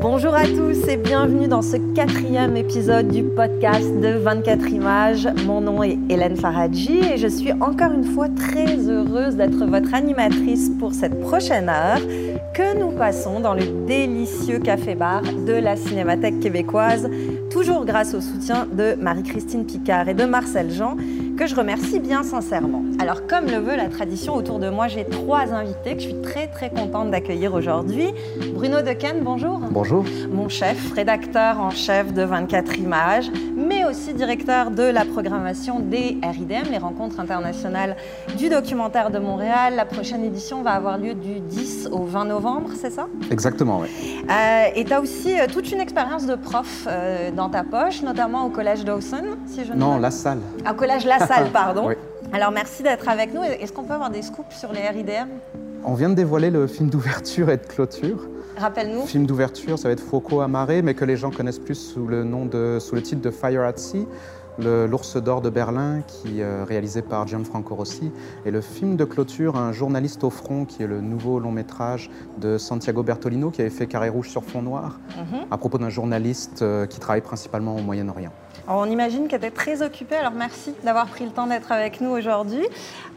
Bonjour à tous et bienvenue dans ce quatrième épisode du podcast de 24 images. Mon nom est Hélène Faradji et je suis encore une fois très heureuse d'être votre animatrice pour cette prochaine heure que nous passons dans le délicieux café-bar de la Cinémathèque québécoise, toujours grâce au soutien de Marie-Christine Picard et de Marcel Jean, que je remercie bien sincèrement. Alors, comme le veut la tradition autour de moi, j'ai trois invités que je suis très très contente d'accueillir aujourd'hui. Bruno Dequesne, bonjour. Bonjour. Mon chef, rédacteur en chef de 24 images, mais aussi directeur de la programmation des RIDM, les rencontres internationales du documentaire de Montréal. La prochaine édition va avoir lieu du 10 au 20 novembre, c'est ça? Exactement, oui. Euh, et tu as aussi euh, toute une expérience de prof euh, dans ta poche, notamment au Collège Dawson, si je ne Non, La Salle. Au Collège La Salle, pardon. Oui. Alors merci d'être avec nous. Est-ce qu'on peut avoir des scoops sur les RIDM On vient de dévoiler le film d'ouverture et de clôture. Rappelle-nous. Film d'ouverture, ça va être Foucault Amaré, mais que les gens connaissent plus sous le, nom de, sous le titre de Fire at Sea, le- l'ours d'or de Berlin, qui est réalisé par Gianfranco Rossi. Et le film de clôture, Un journaliste au front, qui est le nouveau long métrage de Santiago Bertolino, qui avait fait Carré rouge sur fond noir, Mhm. à propos d'un journaliste euh, qui travaille principalement au Moyen-Orient. On imagine qu'elle était très occupée, alors merci d'avoir pris le temps d'être avec nous aujourd'hui.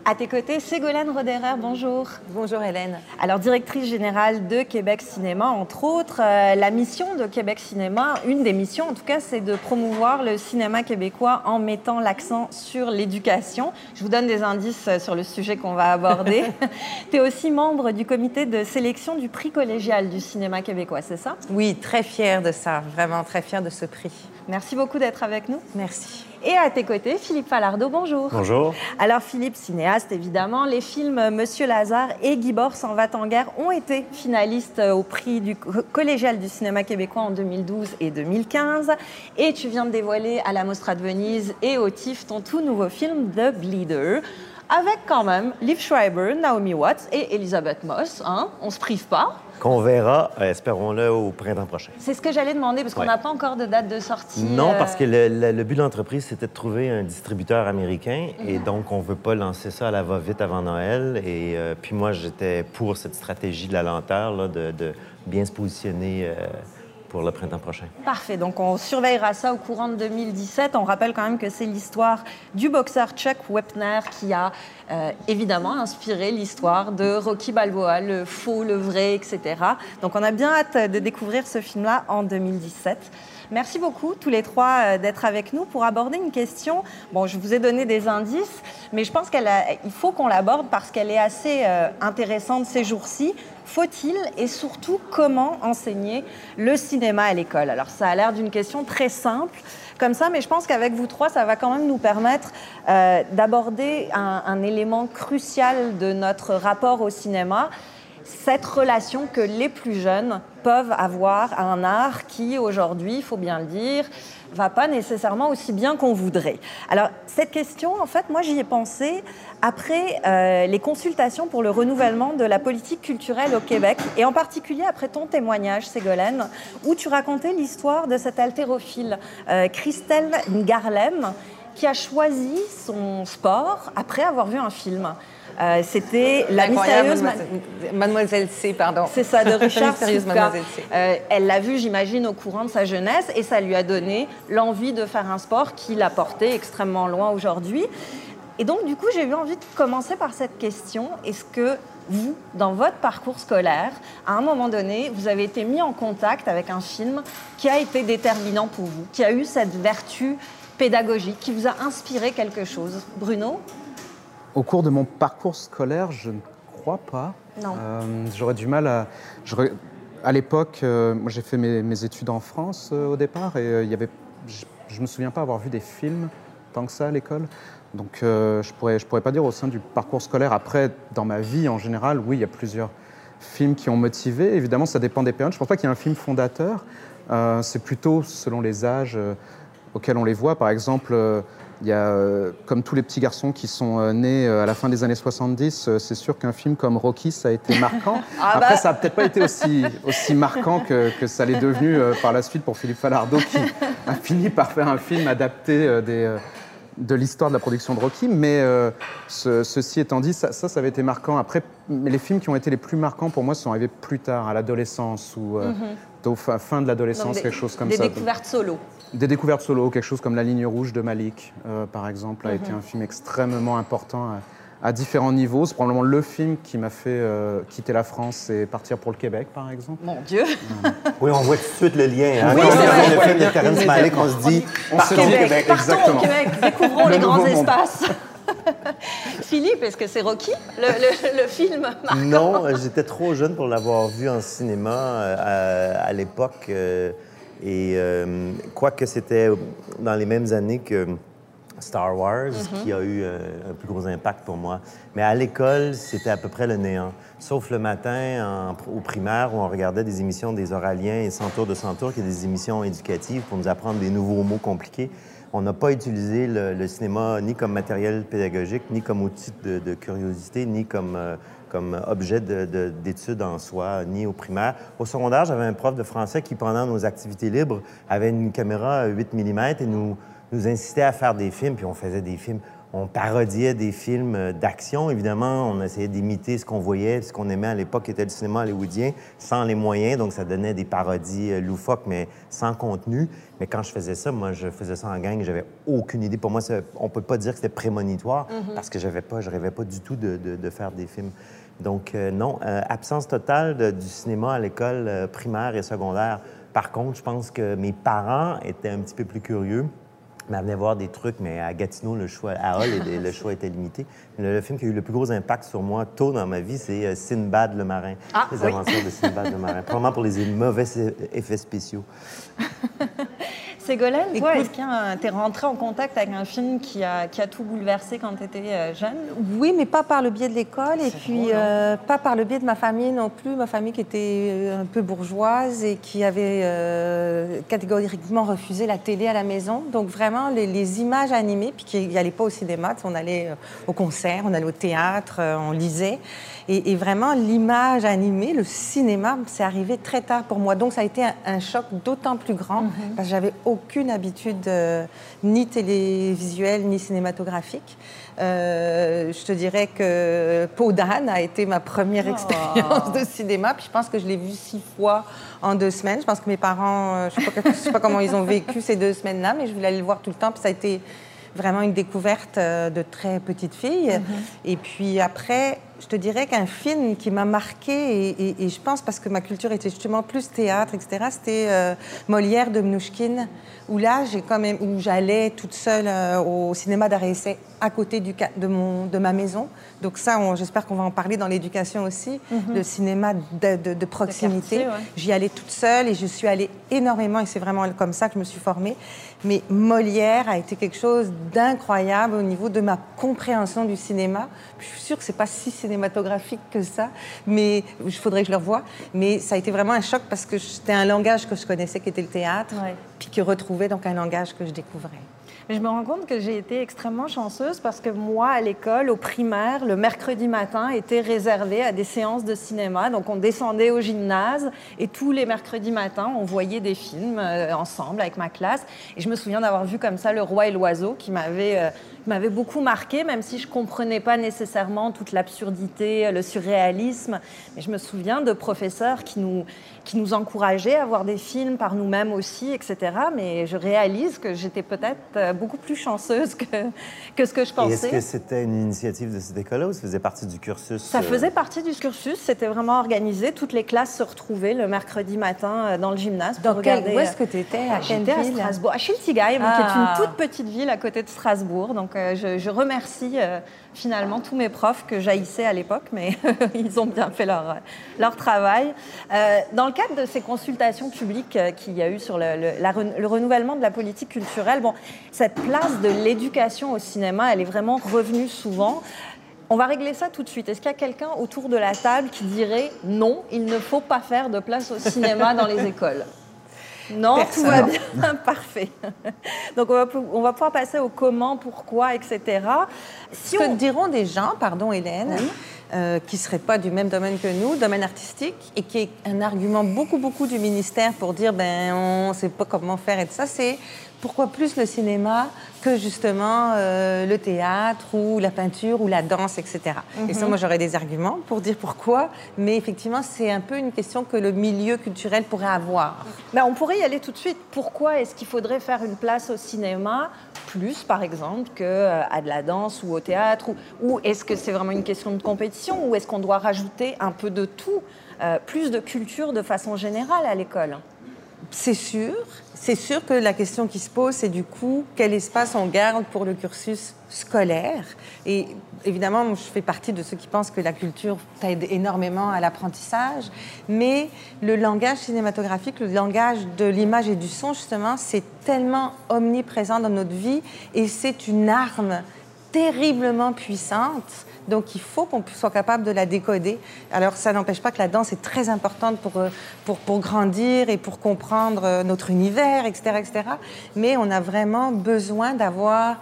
À tes côtés, Ségolène Roderer, bonjour. Bonjour Hélène. Alors, directrice générale de Québec Cinéma, entre autres, euh, la mission de Québec Cinéma, une des missions en tout cas, c'est de promouvoir le cinéma québécois en mettant l'accent sur l'éducation. Je vous donne des indices euh, sur le sujet qu'on va aborder. tu es aussi membre du comité de sélection du prix collégial du cinéma québécois, c'est ça? Oui, très fière de ça, vraiment très fière de ce prix. Merci beaucoup d'être avec nous. Merci. Et à tes côtés, Philippe Falardeau, bonjour. Bonjour. Alors Philippe, cinéaste évidemment, les films Monsieur Lazare et Guy Bord s'en va en guerre ont été finalistes au prix du co- collégial du cinéma québécois en 2012 et 2015. Et tu viens de dévoiler à la Mostra de Venise et au TIFF ton tout nouveau film The Bleeder. Avec quand même Liv Schreiber, Naomi Watts et Elisabeth Moss. Hein On se prive pas. Qu'on verra, euh, espérons-le, au printemps prochain. C'est ce que j'allais demander parce qu'on Ouais. n'a pas encore de date de sortie. Non, euh, parce que le, le- le but de l'entreprise, c'était de trouver un distributeur américain. Et Mhm. donc, on ne veut pas lancer ça à la va-vite avant Noël. Et euh, puis moi, j'étais pour cette stratégie de la lenteur, là, de, de bien se positionner euh, pour le printemps prochain. Parfait, donc on surveillera ça au courant de 2017. On rappelle quand même que c'est l'histoire du boxeur Chuck Wepner qui a euh, évidemment inspiré l'histoire de Rocky Balboa, le faux, le vrai, etc. Donc on a bien hâte de découvrir ce film-là en 2017. Merci beaucoup tous les trois euh, d'être avec nous pour aborder une question. Bon, je vous ai donné des indices, mais je pense qu'il faut qu'on l'aborde parce qu'elle est assez euh, intéressante ces jours-ci. Faut-il et surtout comment enseigner le cinéma à l'école? Alors ça a l'air d'une question très simple comme ça, mais je pense qu'avec vous trois, ça va quand même nous permettre euh, d'aborder un, un élément crucial de notre rapport au cinéma, cette relation que les plus jeunes peuvent avoir un art qui, aujourd'hui, il faut bien le dire, va pas nécessairement aussi bien qu'on voudrait. Alors, cette question, en fait, moi, j'y ai pensé après euh, les consultations pour le renouvellement de la politique culturelle au Québec, et en particulier après ton témoignage, Ségolène, où tu racontais l'histoire de cette haltérophile, euh, Christelle Garlem, qui a choisi son sport après avoir vu un film. Euh, C'était La mystérieuse... Ma- mademoiselle, mademoiselle C, pardon. c'est ça, de Richard mademoiselle C. Euh, elle l'a vu, j'imagine, au courant de sa jeunesse et ça lui a donné l'envie de faire un sport qui l'a porté extrêmement loin aujourd'hui. Et donc, du coup, j'ai eu envie de commencer par cette question. Est-ce que vous, dans votre parcours scolaire, à un moment donné, vous avez été mis en contact avec un film qui a été déterminant pour vous, qui a eu cette vertu pédagogique, qui vous a inspiré quelque chose? Bruno? Au cours de mon parcours scolaire, je ne crois pas. Non. Euh, J'aurais du mal à. je à l'époque, euh, j'ai fait mes, mes études en France euh, au départ et euh, il y avait, je, je me souviens pas avoir vu des films tant que ça à l'école. Donc je pourrais, je pourrais pas dire au sein du parcours scolaire. Après, dans ma vie en général, oui, il y a plusieurs films qui ont motivé. Évidemment, ça dépend des périodes. Je pense pas qu'il y ait un film fondateur. C'est plutôt selon les âges auxquels on les voit. Par exemple. Il y a, euh, comme tous les petits garçons qui sont euh, nés euh, à la fin des années 70, euh, c'est sûr qu'un film comme Rocky, ça a été marquant. Ah Après, bah. ça n'a peut-être pas été aussi, aussi marquant que, que ça l'est devenu par la suite pour Philippe Falardeau, qui a fini par faire un film adapté des, de l'histoire de la production de Rocky. Mais ce- ceci étant dit, ça, ça, ça avait été marquant. Après, mais les films qui ont été les plus marquants pour moi sont arrivés plus tard, à l'adolescence ou au fin, fin de l'adolescence, des- quelque chose comme des ça. découvertes solo. Des découvertes solo, quelque chose comme La ligne rouge de Malik, euh, par exemple, a été un film extrêmement important à, à différents niveaux. C'est probablement le film qui m'a fait euh, quitter la France et partir pour le Québec, par exemple. Mon Dieu. Oui, on voit tout de suite le lien. Hein? Oui, Quand on vrai. le film de Terrence Malick, on se dit On se dit Québec. Partons exactement. au Québec, découvrons Le les grands monde. espaces. Philippe, est-ce que c'est Rocky, le, le- le film Non, j'étais trop jeune pour l'avoir vu en cinéma euh, à, à l'époque. euh, et euh, quoique c'était dans les mêmes années que Star Wars, qui a eu un plus gros impact pour moi. Mais à l'école, c'était à peu près le néant. Sauf le matin, en- au primaire, où on regardait des émissions des Oraliens et Centaure de Centaure, qui est des émissions éducatives pour nous apprendre des nouveaux mots compliqués. On n'a pas utilisé le, cinéma ni comme matériel pédagogique, ni comme outil de, curiosité, ni comme, euh, objet de- de- d'étude en soi, ni au primaire. Au secondaire, j'avais un prof de français qui, pendant nos activités libres, avait une caméra 8 mm et nous incitait à faire des films, puis on faisait des films. On parodiait des films euh, d'action, évidemment. On essayait d'imiter ce qu'on voyait, ce qu'on aimait à l'époque, qui était le cinéma hollywoodien, sans les moyens. Donc, ça donnait des parodies euh, loufoques, mais sans contenu. Mais quand je faisais ça, moi, je faisais ça en gang. J'avais aucune idée. Pour moi, ça- on peut pas dire que c'était prémonitoire, parce que j'avais pas, je rêvais pas du tout de, de- de faire des films. Donc, euh, non, euh, absence totale de- du cinéma à l'école euh, primaire et secondaire. Par contre, je pense que mes parents étaient un petit peu plus curieux m'amenait voir des trucs, mais à Gatineau, le choix, à Hall, le- choix était limité. Le, le film qui a eu le plus gros impact sur moi tôt dans ma vie, c'est euh, Sinbad le marin. Ah, les oui. aventures de Sinbad le marin. Probablement pour les mauvais effets spéciaux. Ségolène, toi, Écoute- est-ce que tu es rentrée en contact avec un film qui a, qui a tout bouleversé quand tu étais jeune? Oui, mais pas par le biais de l'école et puis drôle, hein. euh, pas par le biais de ma famille non plus. Ma famille qui était euh, un peu bourgeoise et qui avait euh, catégoriquement refusé la télé à la maison. Donc vraiment, les, les images animées, puis qui n'allaient pas au cinéma, on allait euh, au concert, on allait au théâtre, euh, on lisait. Et, et vraiment, l'image animée, le cinéma, c'est arrivé très tard pour moi. Donc ça a été un, un choc d'autant plus grand parce que j'avais aucune habitude euh, ni télévisuelle ni cinématographique. Euh, je te dirais que Peau d'âne a été ma première expérience de cinéma. Puis je pense que je l'ai vu six fois en deux semaines. Je pense que mes parents, euh, je ne sais, pas- je sais pas comment ils ont vécu ces deux semaines-là, mais je voulais aller le voir tout le temps. Puis ça a été vraiment une découverte de très petite fille. Et puis après, je te dirais qu'un film qui m'a marqué, et, et- et je pense parce que ma culture était justement plus théâtre, etc., c'était euh, Molière de Mnouchkine, où là, j'ai quand même, où j'allais toute seule euh, au cinéma d'arrêt essai à côté du, de, mon, de ma maison. Donc ça, j'espère qu'on va en parler dans l'éducation aussi, le cinéma de, de- de proximité. ouais. J'y allais toute seule et je suis allée énormément et c'est vraiment comme ça que je me suis formée. Mais Molière a été quelque chose d'incroyable au niveau de ma compréhension du cinéma. Je suis sûre que c'est pas si cinématographique que ça, mais il faudrait que je le revoie. Mais ça a été vraiment un choc parce que c'était un langage que je connaissais qui était le théâtre, Ouais. puis qui retrouvait donc un langage que je découvrais. Mais je me rends compte que j'ai été extrêmement chanceuse parce que moi, à l'école, au primaire, le mercredi matin était réservé à des séances de cinéma. Donc, on descendait au gymnase et tous les mercredis matins, on voyait des films euh, ensemble avec ma classe. Et je me souviens d'avoir vu comme ça Le Roi et l'Oiseau qui m'avait euh, m'avait beaucoup marqué, même si je comprenais pas nécessairement toute l'absurdité, le surréalisme. Mais je me souviens de professeurs qui nous, qui nous encourageaient à voir des films par nous-mêmes aussi, etc. Mais je réalise que j'étais peut-être euh, beaucoup plus chanceuse que, que ce que je pensais. est-ce que c'était une initiative de cette école-là ou ça faisait partie du cursus? Ça euh, faisait partie du cursus, c'était vraiment organisé. Toutes les classes se retrouvaient le mercredi matin euh, dans le gymnase pour regarder. où est-ce que tu étais À quelle J'étais à Strasbourg, à Schiltigheim, qui est Ah. une toute petite ville à côté de Strasbourg. Donc euh, je, je remercie euh, finalement tous mes profs que j'haïssais à l'époque, mais ils ont bien fait leur, leur travail. Euh, dans le cadre de ces consultations publiques euh, qu'il y a eu sur le, le- la ren- le renouvellement de la politique culturelle, bon, cette place de l'éducation au cinéma, elle est vraiment revenue souvent. On va régler ça tout de suite. Est-ce qu'il y a quelqu'un autour de la table qui dirait non, il ne faut pas faire de place au cinéma dans les écoles non, tout va bien, parfait. Donc on va, pou- on va pouvoir passer au comment, pourquoi, etc. Si Ce que on... diront des gens, pardon Hélène, euh, qui ne seraient pas du même domaine que nous, domaine artistique, et qui est un argument beaucoup, beaucoup du ministère pour dire ben on ne sait pas comment faire et tout ça, c'est pourquoi plus le cinéma que justement euh, le théâtre ou la peinture ou la danse, etc. Et ça, moi, j'aurais des arguments pour dire pourquoi, mais effectivement, c'est un peu une question que le milieu culturel pourrait avoir. Ben, on pourrait y aller tout de suite. Pourquoi est-ce qu'il faudrait faire une place au cinéma plus, par exemple, qu'à euh, de la danse ou au théâtre Ou, ou est-ce que c'est vraiment une question de compétition Ou est-ce qu'on doit rajouter un peu de tout, euh, plus de culture de façon générale à l'école? C'est sûr. C'est sûr que la question qui se pose, c'est du coup, quel espace on garde pour le cursus scolaire? Et évidemment, je fais partie de ceux qui pensent que la culture t'aide énormément à l'apprentissage, mais le langage cinématographique, le langage de l'image et du son, justement, c'est tellement omniprésent dans notre vie et c'est une arme terriblement puissante donc, il faut qu'on soit capable de la décoder. Alors, ça n'empêche pas que la danse est très importante pour, euh, pour, pour grandir et pour comprendre euh, notre univers, etc., etc. Mais on a vraiment besoin d'avoir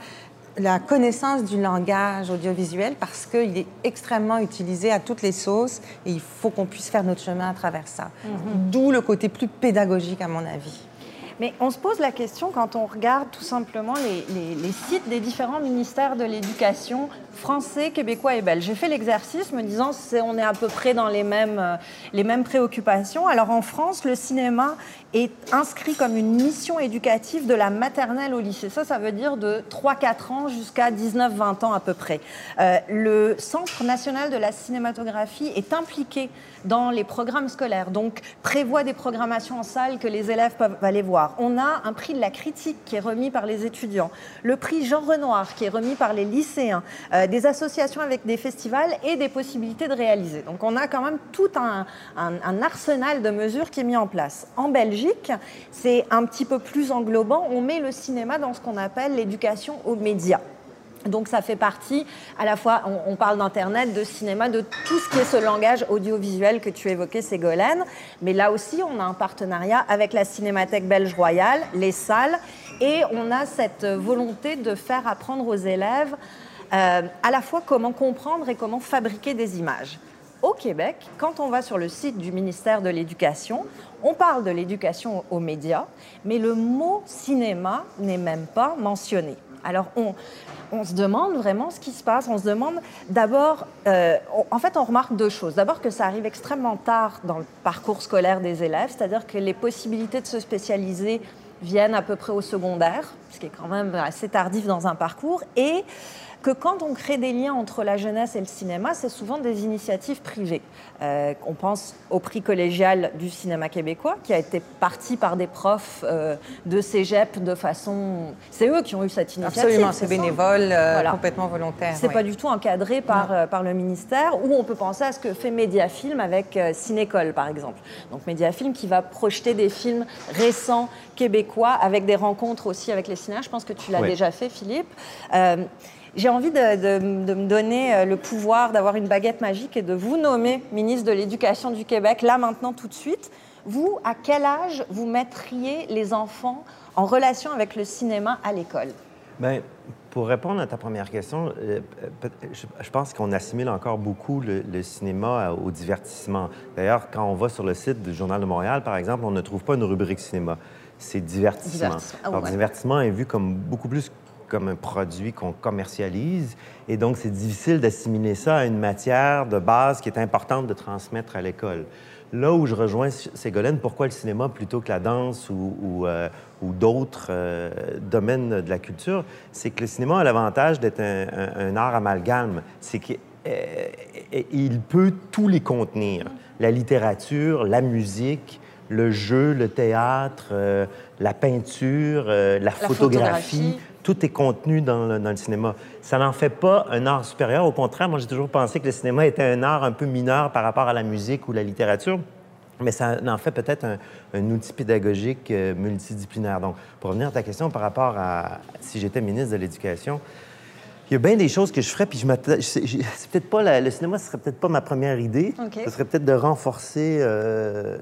la connaissance du langage audiovisuel parce qu'il est extrêmement utilisé à toutes les sauces et il faut qu'on puisse faire notre chemin à travers ça. Mm-hmm. D'où le côté plus pédagogique, à mon avis. Mais on se pose la question quand on regarde tout simplement les, sites des différents ministères de l'éducation français, québécois et belges. J'ai fait l'exercice me disant on est à peu près dans les mêmes, euh, les mêmes préoccupations. Alors en France, le cinéma est inscrit comme une mission éducative de la maternelle au lycée. Ça, ça veut dire de 3-4 ans jusqu'à 19-20 ans à peu près. Euh, le Centre national de la cinématographie est impliqué dans les programmes scolaires, donc prévoit des programmations en salle que les élèves peuvent aller voir. On a un prix de la critique qui est remis par les étudiants, le prix Jean Renoir qui est remis par les lycéens, euh, des associations avec des festivals et des possibilités de réaliser. Donc on a quand même tout un, arsenal de mesures qui est mis en place. En Belgique, c'est un petit peu plus englobant. On met le cinéma dans ce qu'on appelle l'éducation aux médias. Donc ça fait partie, à la fois, on, parle d'Internet, de cinéma, de tout ce qui est ce langage audiovisuel que tu évoquais, Ségolène. Mais là aussi, on a un partenariat avec la Cinémathèque belge royale, les salles, et on a cette volonté de faire apprendre aux élèves euh, à la fois comment comprendre et comment fabriquer des images. Au Québec, quand on va sur le site du ministère de l'Éducation, on parle de l'éducation aux médias, mais le mot cinéma n'est même pas mentionné. Alors on, se demande vraiment ce qui se passe. On se demande d'abord, euh, en fait, on remarque deux choses. D'abord que ça arrive extrêmement tard dans le parcours scolaire des élèves, c'est-à-dire que les possibilités de se spécialiser viennent à peu près au secondaire, ce qui est quand même assez tardif dans un parcours, et que quand on crée des liens entre la jeunesse et le cinéma, c'est souvent des initiatives privées. Euh, on pense au prix collégial du cinéma québécois, qui a été parti par des profs euh, de cégep de façon. C'est eux qui ont eu cette initiative. Absolument, c'est bénévole, euh, complètement volontaire. C'est pas du tout encadré par, par le ministère, ou on peut penser à ce que fait Mediafilm avec Cinécole, par exemple. Donc Mediafilm qui va projeter des films récents québécois avec des rencontres aussi avec les cinéastes. Je pense que tu l'as déjà fait, Philippe. J'ai envie de, me donner euh, le pouvoir d'avoir une baguette magique et de vous nommer ministre de l'Éducation du Québec, là maintenant tout de suite. Vous, à quel âge vous mettriez les enfants en relation avec le cinéma à l'école? Bien, pour répondre à ta première question, euh, je pense qu'on assimile encore beaucoup le, cinéma au divertissement. D'ailleurs, quand on va sur le site du Journal de Montréal, par exemple, on ne trouve pas une rubrique cinéma. C'est divertissement. divertissement. Ah, Alors, divertissement est vu comme beaucoup plus comme un produit qu'on commercialise. Et donc, c'est difficile d'assimiler ça à une matière de base qui est importante de transmettre à l'école. Là où je rejoins Ségolène, pourquoi le cinéma plutôt que la danse ou, ou, euh, d'autres euh, domaines de la culture, c'est que le cinéma a l'avantage d'être un, art amalgame. C'est qu'il euh, peut tous les contenir. La littérature, la musique, le jeu, le théâtre, la peinture, la, photographie tout est contenu dans le, cinéma. Ça n'en fait pas un art supérieur. Au contraire, moi, j'ai toujours pensé que le cinéma était un art un peu mineur par rapport à la musique ou la littérature. Mais ça en fait peut-être un, outil pédagogique euh, multidisciplinaire. Donc, pour revenir à ta question par rapport à si j'étais ministre de l'Éducation, il y a bien des choses que je ferais, puis je c'est peut-être pas le cinéma, ce serait peut-être pas ma première idée. Ce serait peut-être de renforcer euh,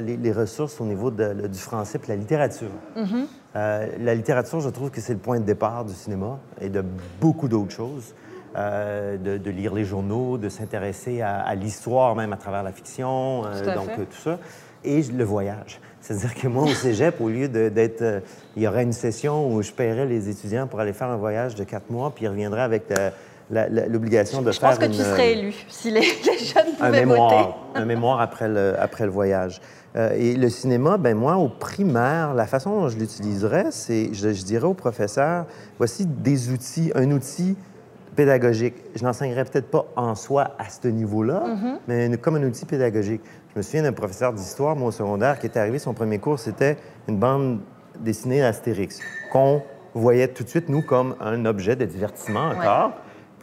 les, ressources au niveau du français et la littérature. Mm-hmm. Euh, la littérature, je trouve que c'est le point de départ du cinéma et de beaucoup d'autres choses. Euh, de, lire les journaux, de s'intéresser à, l'histoire même à travers la fiction, donc tout ça. et le voyage. C'est-à-dire que moi, au cégep, au lieu d'être. Euh, il y aurait une session où je paierais les étudiants pour aller faire un voyage de quatre mois, puis ils reviendraient avec l'obligation de je faire. Je pense que tu serais élu si les, jeunes pouvaient un mémoire, voter. un mémoire après le, après le voyage. Euh, et le cinéma, ben moi, au primaire, la façon dont je l'utiliserais, c'est, je, dirais au professeur, voici des outils, un outil pédagogique. Je n'enseignerais peut-être pas en soi à ce niveau-là, mm-hmm. mais comme un outil pédagogique. Je me souviens d'un professeur d'histoire, moi, au secondaire, qui était arrivé, son premier cours, c'était une bande dessinée Astérix, qu'on voyait tout de suite, nous, comme un objet de divertissement encore,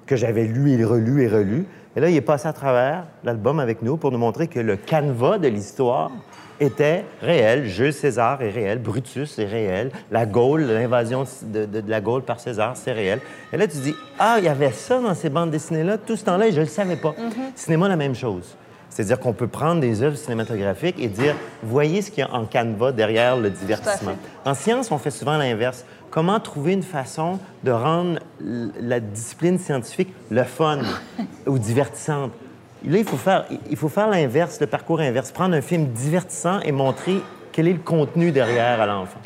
que j'avais lu et relu et relu. Et là, il est passé à travers l'album avec nous pour nous montrer que le canevas de l'histoire était réel. Jules César est réel. Brutus est réel. La Gaule, l'invasion de, la Gaule par César, c'est réel. Et là, tu dis, ah, il y avait ça dans ces bandes dessinées-là. Tout ce temps-là, je ne le savais pas. Mm-hmm. Cinéma, la même chose. C'est-à-dire qu'on peut prendre des œuvres cinématographiques et dire, voyez ce qu'il y a en canevas derrière le divertissement. En science, on fait souvent l'inverse. Comment trouver une façon de rendre la discipline scientifique le fun ou divertissante? Là, il faut faire, il faut faire l'inverse, le parcours inverse. Prendre un film divertissant et montrer quel est le contenu derrière à l'enfant.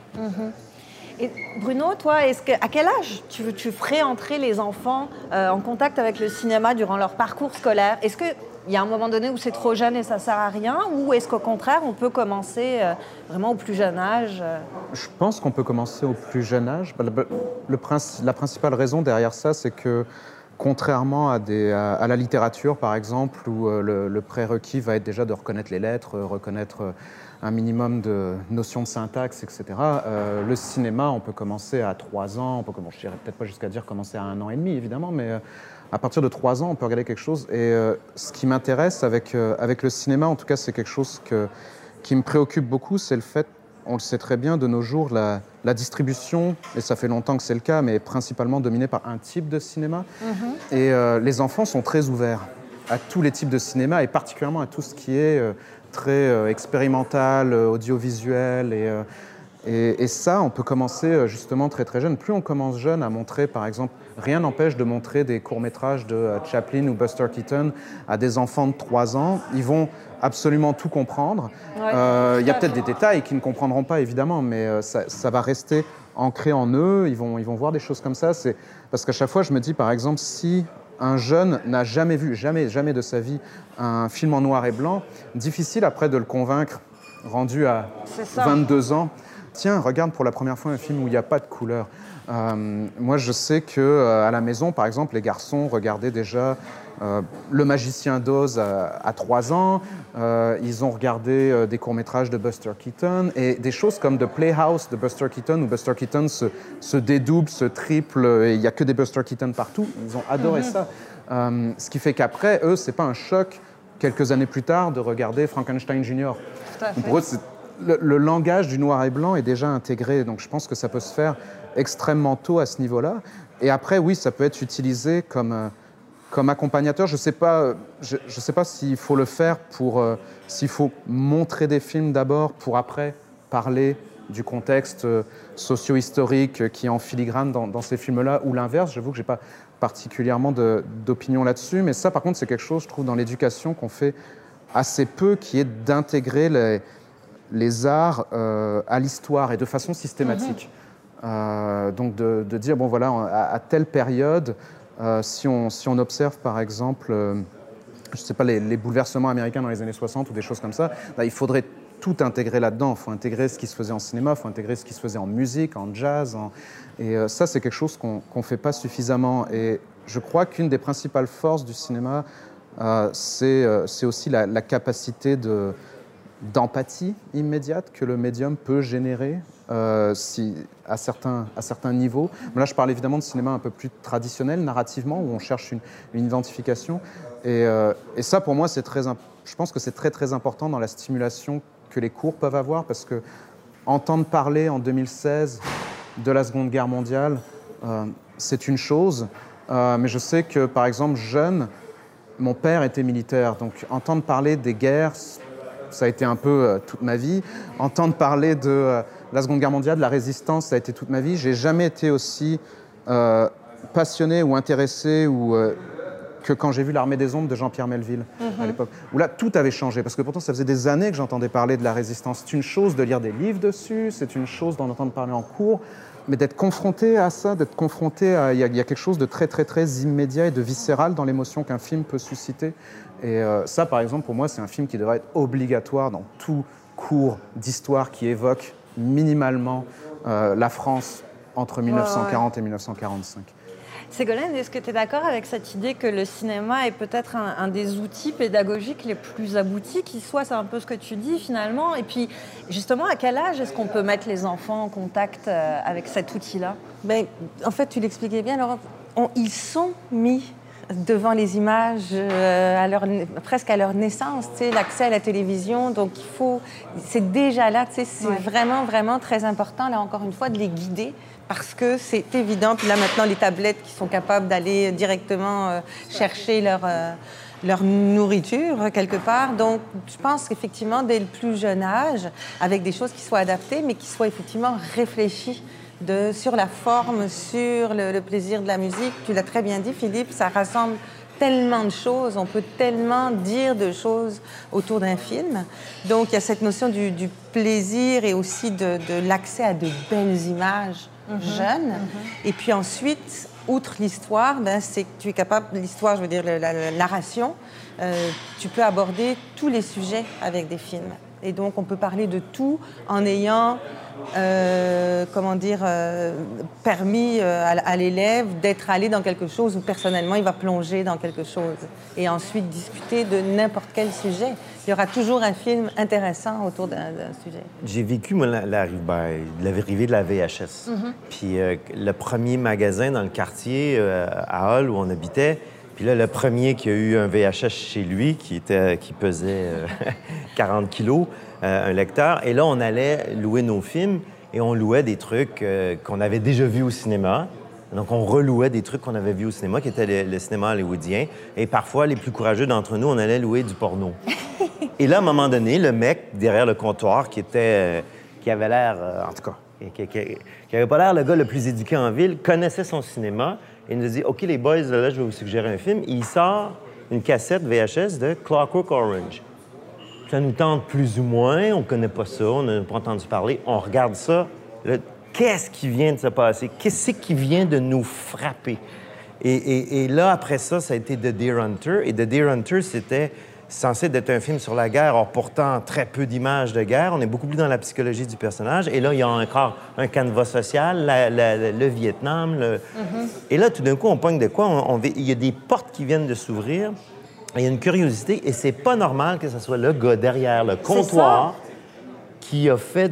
Et Bruno, toi, est-ce que, à quel âge tu, tu ferais entrer les enfants euh, en contact avec le cinéma durant leur parcours scolaire? Est-ce qu'il y a un moment donné où c'est trop jeune et ça sert à rien Ou est-ce qu'au contraire, on peut commencer euh, vraiment au plus jeune âge euh? Je pense qu'on peut commencer au plus jeune âge. Bah, le, la principale raison derrière ça, c'est que Contrairement à, la littérature, par exemple, où euh, le, prérequis va être déjà de reconnaître les lettres, euh, reconnaître euh, un minimum de notions de syntaxe, etc. le cinéma, on peut commencer à 3 ans, on peut, je dirais peut-être pas jusqu'à dire commencer à un an et demi, évidemment, mais à partir de 3 ans, on peut regarder quelque chose. Et ce qui m'intéresse avec le cinéma, en tout cas, c'est quelque chose qui me préoccupe beaucoup, c'est le fait on le sait très bien, de nos jours, la, distribution, et ça fait longtemps que c'est le cas, mais est principalement dominée par un type de cinéma. Mhm. Et euh, les enfants sont très ouverts à tous les types de cinéma, et particulièrement à tout ce qui est euh, très euh, expérimental, audiovisuel. Et, et, ça, on peut commencer justement très très jeune. Plus on commence jeune à montrer, par exemple, rien n'empêche de montrer des courts-métrages de Chaplin ou Buster Keaton à des enfants de 3 ans. Ils vont absolument tout comprendre. Euh, il y a peut-être des détails qu'ils ne comprendront pas, évidemment, mais euh, ça, va rester ancré en eux. Ils vont, ils vont voir des choses comme ça. C'est parce qu'à chaque fois, je me dis, par exemple, si un jeune n'a jamais vu, jamais, jamais de sa vie, un film en noir et blanc, difficile après de le convaincre, rendu à 22 ans. Tiens, regarde pour la première fois un film où il n'y a pas de couleur. Euh, moi, je sais que à la maison, par exemple, les garçons regardaient déjà euh, le magicien d'Oz à, 3 ans. Euh, ils ont regardé euh, des courts-métrages de Buster Keaton et des choses comme The Playhouse de Buster Keaton, où Buster Keaton se, dédouble, se triple, et il n'y a que des Buster Keaton partout. Ils ont adoré mhm. ça. ce qui fait qu'après, eux, c'est pas un choc, quelques années plus tard, de regarder Frankenstein Jr. Pour eux, le, le, langage du noir et blanc est déjà intégré, donc je pense que ça peut se faire extrêmement tôt à ce niveau-là. Et après, oui, ça peut être utilisé comme comme accompagnateur, je ne sais pas, je, sais pas s'il faut le faire pour, euh, s'il faut montrer des films d'abord pour après parler du contexte euh, socio-historique qui est en filigrane dans, ces films-là, ou l'inverse. J'avoue que je n'ai pas particulièrement d'opinion là-dessus, mais ça, par contre, c'est quelque chose, je trouve, dans l'éducation qu'on fait assez peu, qui est d'intégrer les, les, arts euh, à l'histoire et de façon systématique. Mm-hmm. donc de, dire, bon voilà, à telle période, euh, si, on, si, on, observe par exemple, euh, je sais pas, les, bouleversements américains dans les années 60 ou des choses comme ça, bah, il faudrait tout intégrer là-dedans. Il faut intégrer ce qui se faisait en cinéma, il faut intégrer ce qui se faisait en musique, en jazz. Et euh, ça, c'est quelque chose qu'on ne fait pas suffisamment. Et je crois qu'une des principales forces du cinéma, c'est aussi la capacité de, d'empathie immédiate que le médium peut générer euh, à, certains, à certains niveaux. là, je parle évidemment de cinéma un peu plus traditionnel, narrativement, où on cherche une, identification. Et, euh, et, ça, pour moi, c'est très, je pense que c'est très très important dans la stimulation que les cours peuvent avoir, parce que entendre parler en 2016 de la Seconde Guerre mondiale, euh, c'est une chose, mais je sais que, par exemple, jeune, mon père était militaire, donc entendre parler des guerres, ça a été un peu euh, toute ma vie. Entendre parler de euh, la Seconde Guerre mondiale, de la résistance, ça a été toute ma vie. J'ai jamais été aussi euh, passionné ou intéressé ou que quand j'ai vu L'Armée des Ombres de Jean-Pierre Melville à l'époque, où là tout avait changé, parce que pourtant ça faisait des années que j'entendais parler de la résistance. C'est une chose de lire des livres dessus, c'est une chose d'en entendre parler en cours, mais d'être confronté à ça, d'être confronté à... Il y, a, il y a quelque chose de très très très immédiat et de viscéral dans l'émotion qu'un film peut susciter. Et euh, ça, par exemple, pour moi, c'est un film qui devrait être obligatoire dans tout cours d'histoire qui évoque minimalement euh, la France entre 1940 et 1945. Ségolène, est-ce que tu es d'accord avec cette idée que le cinéma est peut-être un, un des outils pédagogiques les plus aboutis qui soit C'est un peu ce que tu dis finalement? Et puis, justement, à quel âge est-ce qu'on peut mettre les enfants en contact euh, avec cet outil-là? Ben, en fait, tu l'expliquais bien, Laurent. On- ils sont mis devant les images euh, à leur, presque à leur naissance, l'accès à la télévision. Donc, il faut... C'est déjà là, c'est Ouais. vraiment, vraiment très important, là, encore une fois, de les guider parce que c'est évident. Puis là, maintenant, les tablettes qui sont capables d'aller directement euh, chercher leur... euh, leur nourriture quelque part. Donc, je pense qu'effectivement, dès le plus jeune âge, avec des choses qui soient adaptées, mais qui soient effectivement réfléchies de, sur la forme, sur le, le plaisir de la musique. Tu l'as très bien dit, Philippe, ça rassemble tellement de choses, on peut tellement dire de choses autour d'un film. Donc, il y a cette notion du, du plaisir et aussi de, de l'accès à de belles images jeunes. Et puis ensuite, outre l'histoire, ben, c'est que tu es capable, l'histoire, je veux dire, la, la- la narration, euh, tu peux aborder tous les sujets avec des films. Et donc, on peut parler de tout en ayant, euh, comment dire, euh, permis euh, à, à l'élève d'être allé dans quelque chose où personnellement il va plonger dans quelque chose. Et ensuite discuter de n'importe quel sujet. Il y aura toujours un film intéressant autour d'un sujet. J'ai vécu, moi, la- la- ben, l'arrivée de la VHS. Puis euh, le premier magasin dans le quartier à Hall où on habitait, puis là, le premier qui a eu un VHS chez lui, qui, était, qui pesait euh, 40 kilos, un lecteur. Et là, on allait louer nos films et on louait des trucs euh, qu'on avait déjà vus au cinéma. Donc, on relouait des trucs qu'on avait vus au cinéma, qui était le, le cinéma hollywoodien. Et parfois, les plus courageux d'entre nous, on allait louer du porno. Et là, à un moment donné, le mec derrière le comptoir, qui était, euh, qui avait l'air, euh, en tout cas, qui, qui, qui avait pas l'air le gars le plus éduqué en ville, connaissait son cinéma et nous a dit OK, les boys, là, je vais vous suggérer un film. Il sort une cassette VHS de Clockwork Orange. Ça nous tente plus ou moins, on connaît pas ça, on n'a pas entendu parler. On regarde ça. Qu'est-ce qui vient de se passer? Qu'est-ce qui vient de nous frapper? Et, et- et là, après ça, ça a été The Deer Hunter. Et The Deer Hunter, c'était censé être un film sur la guerre. Or, pourtant, très peu d'images de guerre. On est beaucoup plus dans la psychologie du personnage. Et là, il y a encore un canevas social, la- la- la- le Vietnam. le- Et là, tout d'un coup, on pogne de quoi? On- on- il y a des portes qui viennent de s'ouvrir. Il y a une curiosité. Et c'est pas normal que ce soit le gars derrière le comptoir qui a fait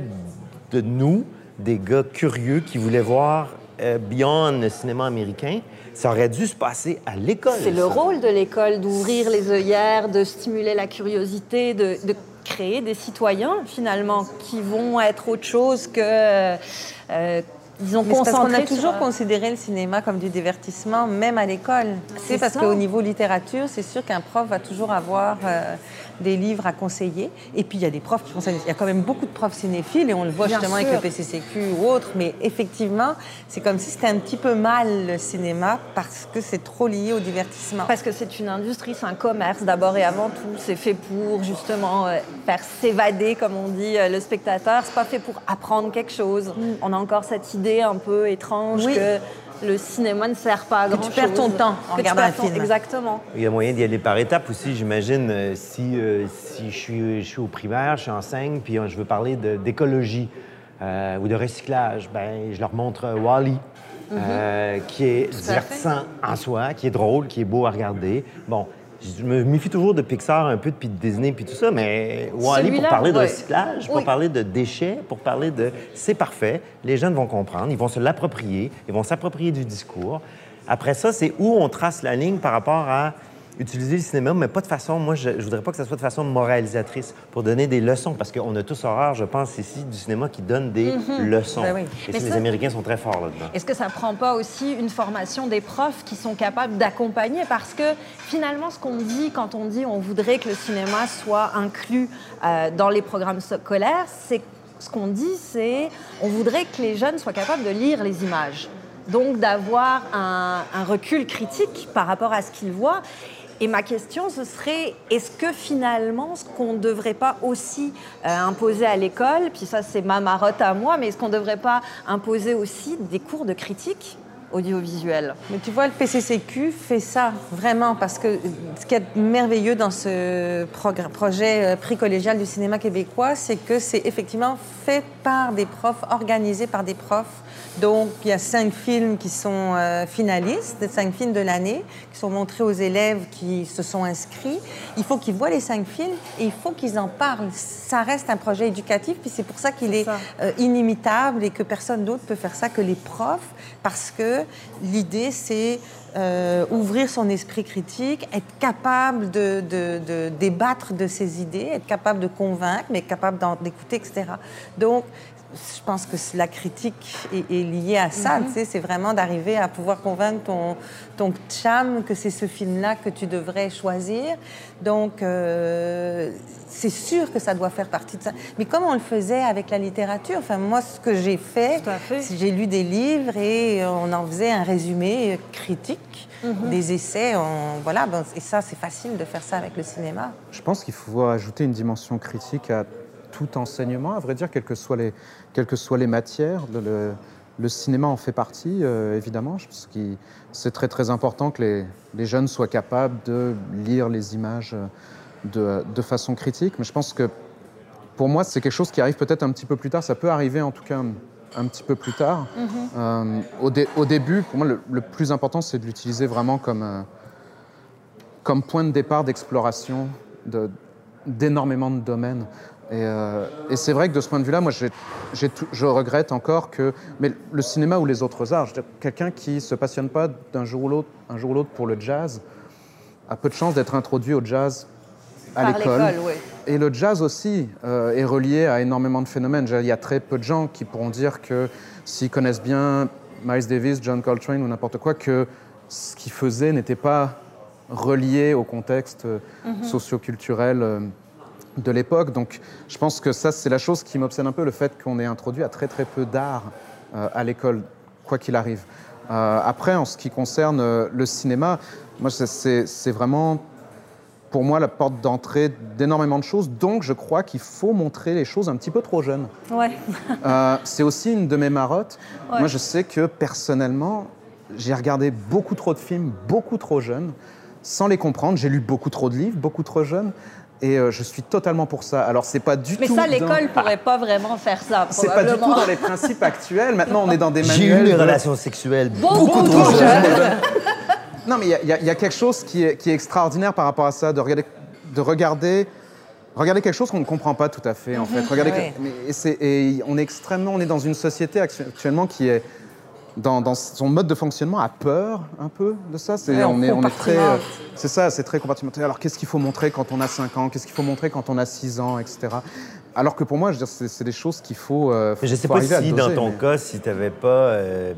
de nous des gars curieux qui voulaient voir euh, Beyond le cinéma américain. Ça aurait dû se passer à l'école. C'est le rôle de l'école d'ouvrir les œillères, de stimuler la curiosité, de, de créer des citoyens finalement qui vont être autre chose que euh, disons concentrés a toujours sur- considéré le cinéma comme du divertissement, même à l'école. C'est parce qu'au niveau littérature, c'est sûr qu'un prof va toujours avoir euh, des livres à conseiller. Et puis, il y a des profs qui conseillent. Il y a quand même beaucoup de profs cinéphiles, et on le voit Bien justement sûr. avec le PCCQ ou autre. Mais effectivement, c'est comme si c'était un petit peu mal le cinéma parce que c'est trop lié au divertissement. Parce que c'est une industrie, c'est un commerce d'abord et avant tout. C'est fait pour justement euh, faire s'évader, comme on dit, euh, le spectateur. C'est pas fait pour apprendre quelque chose. On a encore cette idée un peu étrange Mm. Oui. que le cinéma ne sert pas à Que grand tu chose. perds ton temps en Que tu regardant un film. Exactement. Il y a moyen d'y aller par étapes aussi, j'imagine. euh, si euh, si je, suis, je suis au primaire, je suis enseigne, puis euh, je veux parler d'écologie euh, ou de recyclage, ben je leur montre euh, Wall-E, euh, qui est divertissant en soi, qui est drôle, qui est beau à regarder. Bon, je me méfie toujours de Pixar un peu, puis de Disney, puis tout ça, mais Wall-E, pour parler de recyclage, pour parler de déchets, pour parler de... C'est parfait, les jeunes vont comprendre, ils vont se l'approprier, ils vont s'approprier du discours. Après ça, c'est où on trace la ligne par rapport à utiliser le cinéma, mais pas de façon, moi, je, je voudrais pas que ça soit de façon moralisatrice, pour donner des leçons, parce qu'on a tous horreur, je pense, ici, du cinéma qui donne des leçons. Ben oui. Et Mhm. Mais ça, les Américains sont très forts là-dedans. Est-ce que ça prend pas aussi une formation des profs qui sont capables d'accompagner? Parce que finalement, ce qu'on dit quand on dit on voudrait que le cinéma soit inclus euh, dans les programmes scolaires, c'est ce qu'on dit, c'est on voudrait que les jeunes soient capables de lire les images. donc d'avoir un, un recul critique par rapport à ce qu'ils voient. Et ma question, ce serait, est-ce que finalement, ce qu'on ne devrait pas aussi euh, imposer à l'école, puis ça c'est ma marotte à moi, mais est-ce qu'on ne devrait pas imposer aussi des cours de critique? Audiovisuelle Mais tu vois, le PCCQ fait ça vraiment parce que ce qui est merveilleux dans ce projet euh, prix collégial du cinéma québécois, c'est que c'est effectivement fait par des profs, organisé par des profs. Donc, il y a cinq films qui sont euh, finalistes, cinq films de l'année, qui sont montrés aux élèves qui se sont inscrits. Il faut qu'ils voient les cinq films et il faut qu'ils en parlent. Ça reste un projet éducatif, puis c'est pour ça qu'il est euh, inimitable et que personne d'autre peut faire ça que les profs, parce que l'idée, c'est euh, ouvrir son esprit critique, être capable de, débattre de ses idées, être capable de convaincre, mais capable d'écouter, etc. Donc, je pense que la critique est, est liée à ça. sais, C'est vraiment d'arriver à pouvoir convaincre ton, ton que c'est ce film-là que tu devrais choisir. Donc, euh, c'est sûr que ça doit faire partie de ça. Mais comme on le faisait avec la littérature, enfin, moi, ce que j'ai fait, fait. j'ai lu des livres et on en faisait un résumé critique, des essais. on- voilà, bon, et ça, c'est facile de faire ça avec le cinéma. Je pense qu'il faut ajouter une dimension critique à tout enseignement, à vrai dire, quelles que soient les, quelles que soient les matières. Le, le- le cinéma en fait partie, euh, évidemment. Pense que c'est très très important que les, les jeunes soient capables de lire les images euh, de, de façon critique. Mais je pense que pour moi, c'est quelque chose qui arrive peut-être un petit peu plus tard. Ça peut arriver en tout cas un, petit peu plus tard. Euh, au, dé- au début, pour moi, le, le plus important, c'est de l'utiliser vraiment comme, euh, comme point de départ d'exploration de- d'énormément de domaines. Et, euh, et c'est vrai que de ce point de vue-là, moi, tout- je regrette encore que, mais le cinéma ou les autres arts, quelqu'un qui se passionne pas d'un jour ou l'autre, un jour ou l'autre pour le jazz, a peu de chances d'être introduit au jazz à l'école. Et le jazz aussi euh, est relié à énormément de phénomènes. Il y a très peu de gens qui pourront dire que s'ils connaissent bien Miles Davis, John Coltrane ou n'importe quoi, que ce qu'ils faisaient n'était pas relié au contexte euh, socioculturel euh, de l'époque. Donc je pense que ça, c'est la chose qui m'obsède un peu, le fait qu'on ait introduit à très très peu d'art euh, à l'école, quoi qu'il arrive. Euh, après, en ce qui concerne euh, le cinéma, moi, c'est- vraiment pour moi la porte d'entrée d'énormément de choses. Donc, je crois qu'il faut montrer les choses un petit peu trop jeunes. Ouais. Euh, c'est aussi une de mes marottes. Ouais. Moi, je sais que personnellement, j'ai regardé beaucoup trop de films, beaucoup trop jeunes, sans les comprendre. J'ai lu beaucoup trop de livres, beaucoup trop jeunes. Et euh, je suis totalement pour ça. Alors, c'est pas du Mais tout. ça, dans- l'école pourrait pas vraiment faire ça, C'est pas du tout dans les principes actuels. Maintenant, on est dans des J'ai manuels. eu des de- relations sexuelles Beaucoup beaucoup, trop trop jeunes. Non, mais il y a- y, y quelque chose qui est, qui est extraordinaire par rapport à ça, de regarder, de regarder, regarder quelque chose qu'on ne comprend pas tout à fait, en fait. Regarder que- mais- et, on est extrêmement, on est dans une société actu- actuellement qui est dans, dans son mode de fonctionnement a peur un peu de ça? C'est, Ouais, on on, est, on est très, euh, c'est ça, c'est très compartimenté. Alors qu'est-ce qu'il faut montrer quand on a 5 ans? Qu'est-ce qu'il faut montrer quand on a 6 ans, etc. Alors que pour moi, je veux dire, c'est, c'est des choses qu'il faut. euh, Mais je sais faut pas si, dans ton mais- cas, si tu n'avais pas euh,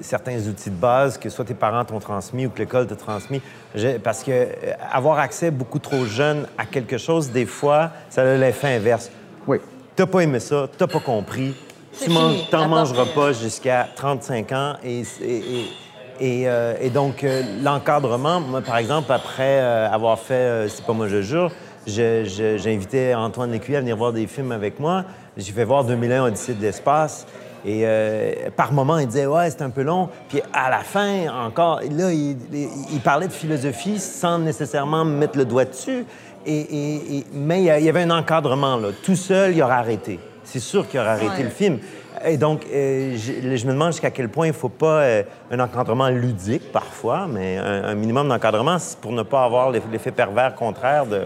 certains outils de base que soit tes parents t'ont transmis ou que l'école t'a transmis. Je- parce que euh, avoir accès beaucoup trop jeune à quelque chose, des fois, ça a l'effet inverse. Oui. T'as pas aimé ça, t'as pas compris, tu la mangeras pas jusqu'à 35 ans. Et, et, et- euh, et donc, euh, l'encadrement, moi, par exemple, après euh, avoir fait C'est pas moi, je jure, j'ai invité Antoine Lécuyer à venir voir des films avec moi. J'ai fait voir 2001 Odyssée de l'espace. Et euh, par moment, il disait Ouais, c'est un peu long. Puis à la fin, encore, là, il, il- il parlait de philosophie sans nécessairement mettre le doigt dessus. Et, et- et- mais il y a- il y avait un encadrement, là. Tout seul, il aurait arrêté. C'est sûr qu'il aurait arrêté Ouais. le film. Et donc, euh, je, je me demande jusqu'à quel point il ne faut pas euh, un encadrement ludique parfois, mais un, un minimum d'encadrement pour ne pas avoir l'eff- l'effet pervers contraire de.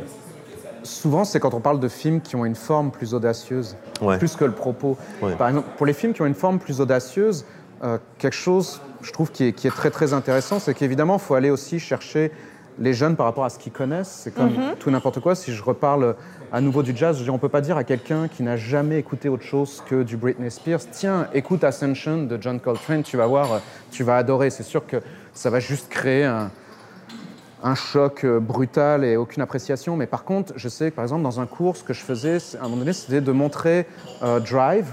souvent, c'est quand on parle de films qui ont une forme plus audacieuse, Ouais. plus que le propos. Ouais. Par exemple, pour les films qui ont une forme plus audacieuse, euh, quelque chose, je trouve, qui est, qui est très très intéressant, c'est qu'évidemment, il faut aller aussi chercher les jeunes par rapport à ce qu'ils connaissent. C'est comme tout n'importe quoi. Si je reparle à nouveau du jazz, je on ne peut pas dire à quelqu'un qui n'a jamais écouté autre chose que du Britney Spears, tiens, écoute Ascension de John Coltrane, tu vas voir, tu vas adorer. C'est sûr que ça va juste créer un, un choc euh, brutal et aucune appréciation. Mais par contre, je sais que par exemple, dans un cours, ce que je faisais, à un moment donné, c'était de montrer euh, Drive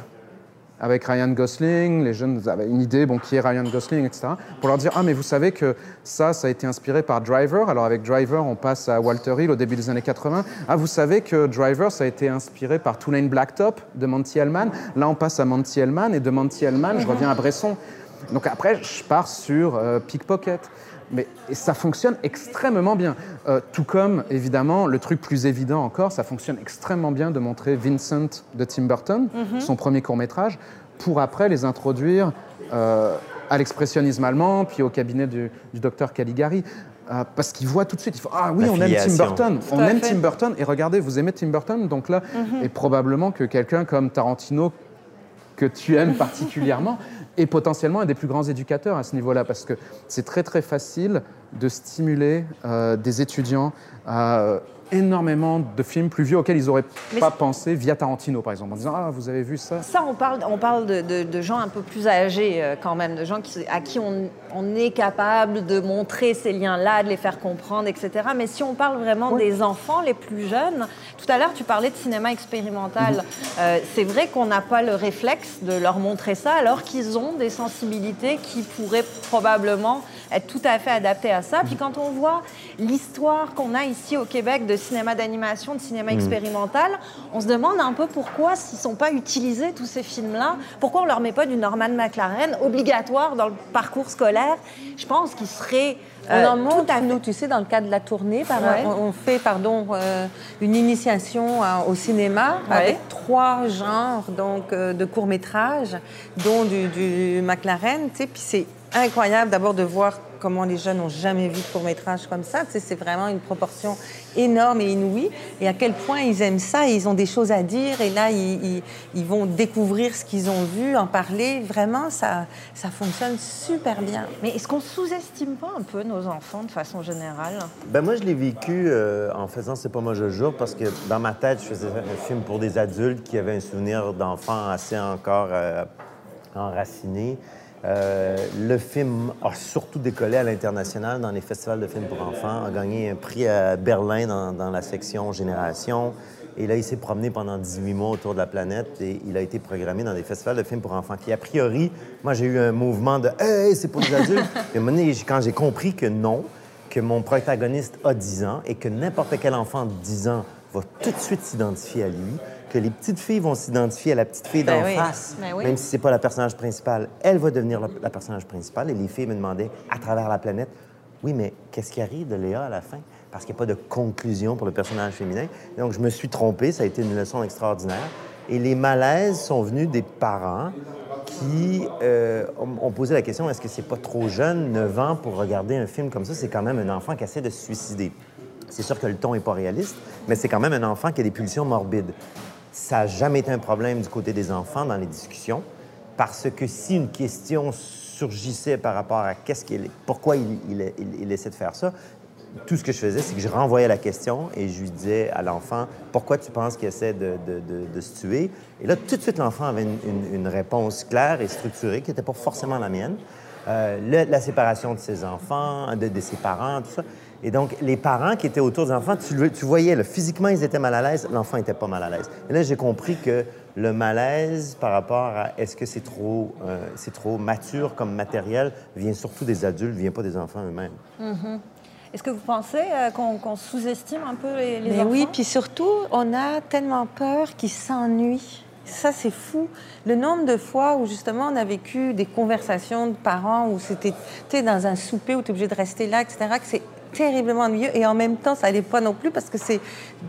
avec Ryan Gosling. Les jeunes avaient une idée, bon, qui est Ryan Gosling, etc. Pour leur dire, ah, mais vous savez que ça, ça a été inspiré par Driver. Alors avec Driver, on passe à Walter Hill au début des années 80. Ah, vous savez que Driver, ça a été inspiré par Tulane Blacktop de Monty Hellman. Là, on passe à Monty Hellman et de Monty Hellman, je reviens à Bresson. Donc après, je pars sur euh, Pickpocket. Mais ça fonctionne extrêmement bien. Euh, tout comme, évidemment, le truc plus évident encore, ça fonctionne extrêmement bien de montrer Vincent de Tim Burton, son premier court-métrage, pour après les introduire euh, à l'expressionnisme allemand, puis au cabinet du, du docteur Caligari. Euh, parce qu'il voit tout de suite, il faut Ah oui, on aime Tim. Burton, on aime fait. Tim Burton, et regardez, vous aimez Tim Burton, donc là, et probablement que quelqu'un comme Tarantino, que tu aimes particulièrement, est potentiellement un des plus grands éducateurs à ce niveau-là, parce que c'est très très facile de stimuler euh, des étudiants à énormément de films plus vieux auxquels ils n'auraient pas pensé via Tarantino, par exemple, en disant Ah, vous avez vu ça? Ça, on parle, on parle de, de- de gens un peu plus âgés euh, quand même, de gens qui, à qui on, on est capable de montrer ces liens-là, de les faire comprendre, etc. Mais si on parle vraiment des enfants les plus jeunes, tout à l'heure tu parlais de cinéma expérimental. Mhm. Euh, c'est vrai qu'on n'a pas le réflexe de leur montrer ça alors qu'ils ont des sensibilités qui pourraient probablement être tout à fait adaptées à ça. Puis quand on voit l'histoire qu'on a ici au Québec de cinéma d'animation, de cinéma expérimental, on se demande un peu pourquoi s'ils ne sont pas utilisés, tous ces films-là, pourquoi on ne leur met pas du Norman McLaren obligatoire dans le parcours scolaire? Je pense qu'ils seraient... On euh, en tout montre, à nous, tu sais, dans le cadre de la tournée, par- Ouais. on, on fait pardon, euh, une initiation euh, au cinéma Ouais. avec trois genres donc, euh, de courts-métrages, dont du, du McLaren. tu sais, Puis c'est incroyable d'abord de voir comment les jeunes n'ont jamais vu de court-métrage comme ça. C'est vraiment une proportion énorme et inouïe. Et à quel point ils aiment ça, et ils ont des choses à dire. Et là, ils, ils- ils vont découvrir ce qu'ils ont vu, en parler. Vraiment, ça, ça fonctionne super bien. Mais est-ce qu'on sous-estime pas un peu nos enfants de façon générale? Ben moi, je l'ai vécu euh, en faisant C'est pas moi je jure parce que dans ma tête, je faisais un film pour des adultes qui avaient un souvenir d'enfants assez encore euh, enraciné. Euh, le film a surtout décollé à l'international dans les festivals de films pour enfants, a gagné un prix à Berlin dans, dans la section Génération. Et là, il s'est promené pendant 18 mois autour de la planète et il a été programmé dans des festivals de films pour enfants qui, a priori, moi, j'ai eu un mouvement de Hey, c'est pour les adultes. Et à un moment donné, quand j'ai compris que non, que mon protagoniste a 10 ans et que n'importe quel enfant de 10 ans va tout de suite s'identifier à lui, que les petites filles vont s'identifier à la petite fille Ben d'en oui. face, Ben oui. même si c'est pas la personnage principal, elle va devenir la, la personnage principale. Et les filles me demandaient à travers la planète, oui, mais qu'est-ce qui arrive de Léa à la fin? Parce qu'il n'y a pas de conclusion pour le personnage féminin. Donc, je me suis trompé, ça a été une leçon extraordinaire. Et les malaises sont venus des parents qui euh, ont ont posé la question est-ce que c'est pas trop jeune, 9 ans, pour regarder un film comme ça? C'est quand même un enfant qui essaie de se suicider. C'est sûr que le ton n'est pas réaliste, mais c'est quand même un enfant qui a des pulsions morbides. Ça n'a jamais été un problème du côté des enfants dans les discussions, parce que si une question surgissait par rapport à qu'est-ce qu'il, pourquoi il, essaie de faire ça, tout ce que je faisais, c'est que je renvoyais la question et je lui disais à l'enfant pourquoi tu penses qu'il essaie de, se tuer? Et là, tout de suite, l'enfant avait une, réponse claire et structurée qui n'était pas forcément la mienne. Euh, la séparation de ses enfants, de ses parents, tout ça. Et donc, les parents qui étaient autour des enfants, tu, le- tu voyais, là, physiquement, ils étaient mal à l'aise, l'enfant n'était pas mal à l'aise. Et là, j'ai compris que le malaise par rapport à est-ce que c'est trop, euh, c'est trop mature comme matériel vient surtout des adultes, vient pas des enfants eux-mêmes. Est-ce que vous pensez euh, qu'on qu'on sous-estime un peu les, les Mais enfants? oui, puis surtout, on a tellement peur qu'ils s'ennuient. Ça, c'est fou. Le nombre de fois où, justement, on a vécu des conversations de parents où c'était, tu dans un souper où tu es obligé de rester là, etc., que c'est terriblement ennuyeux. Et en même temps, ça n'allait pas non plus parce que c'est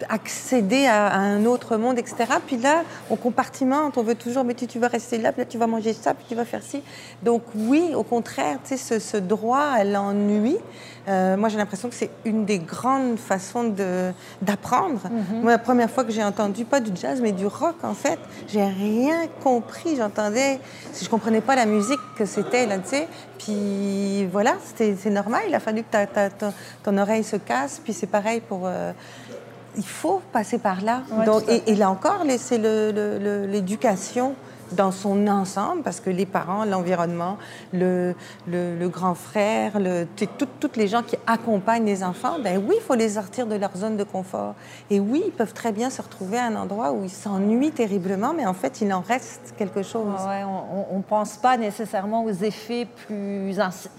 accéder à, un autre monde, etc. Puis là, on compartimente, on veut toujours, mais tu, vas rester là, puis là, tu vas manger ça, puis tu vas faire ci. Donc oui, au contraire, tu sais, ce droit à l'ennui, euh, moi, j'ai l'impression que c'est une des grandes façons d'apprendre. Moi, la première fois que j'ai entendu, pas du jazz, mais du rock, en fait, j'ai rien compris. J'entendais, si je comprenais pas la musique que c'était, là, tu sais. Puis voilà, c'est normal. Il a fallu que ta, ta- ton, ton oreille se casse. Puis c'est pareil pour... euh, il faut passer par là. Ouais, Donc, et, et là encore, c'est le- le- le- l'éducation dans son ensemble, parce que les parents, l'environnement, le, le, le, grand frère, le, tout, toutes les gens qui accompagnent les enfants, ben oui, il faut les sortir de leur zone de confort. Et oui, ils peuvent très bien se retrouver à un endroit où ils s'ennuient terriblement, mais en fait, il en reste quelque chose. Ouais, on ne pense pas nécessairement aux effets plus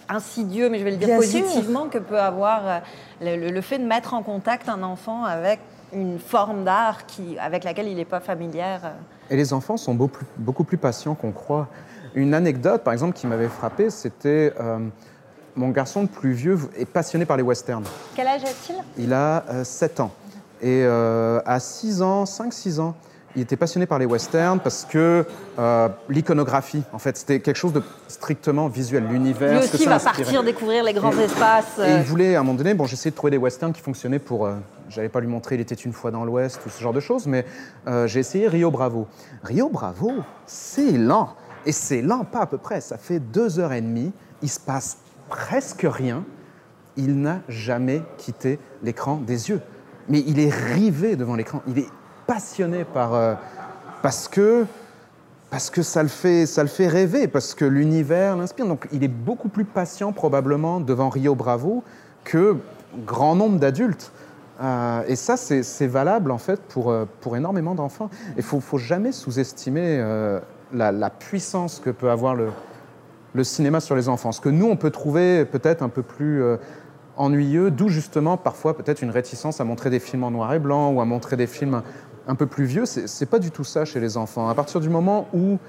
insidieux, mais je vais le dire bien positivement, sûr. que peut avoir euh, le, le, fait de mettre en contact un enfant avec une forme d'art qui, avec laquelle il n'est pas familière. Et les enfants sont beaucoup plus, beaucoup plus patients qu'on croit. Une anecdote, par exemple, qui m'avait frappé, c'était euh, mon garçon le plus vieux est passionné par les westerns. Quel âge a-t-il? Il a euh, 7 ans. Et euh, à 6 ans, 5-6 ans, il était passionné par les westerns parce que euh, l'iconographie, en fait, c'était quelque chose de strictement visuel, l'univers. Lui aussi que va partir découvrir les grands et, espaces. Et il voulait, à un moment donné, bon, j'essayais de trouver des westerns qui fonctionnaient pour. J'allais pas lui montrer Il était une fois dans l'Ouest ou ce genre de choses, mais euh, j'ai essayé Rio Bravo. Rio Bravo, c'est lent. Et c'est lent, pas à peu près. Ça fait deux heures et demie. Il se passe presque rien. Il n'a jamais quitté l'écran des yeux. Mais il est rivé devant l'écran. Il est passionné par euh, parce que parce que ça le fait ça le fait rêver parce que l'univers l'inspire donc il est beaucoup plus patient probablement devant Rio Bravo que grand nombre d'adultes euh, et ça c'est valable en fait pour euh, pour énormément d'enfants. Il faut faut jamais sous-estimer euh, la, puissance que peut avoir le cinéma sur les enfants. Ce que nous on peut trouver peut-être un peu plus ennuyeux, d'où justement parfois peut-être une réticence à montrer des films en noir et blanc ou à montrer des films un peu plus vieux, c'est pas du tout ça chez les enfants. À partir du moment où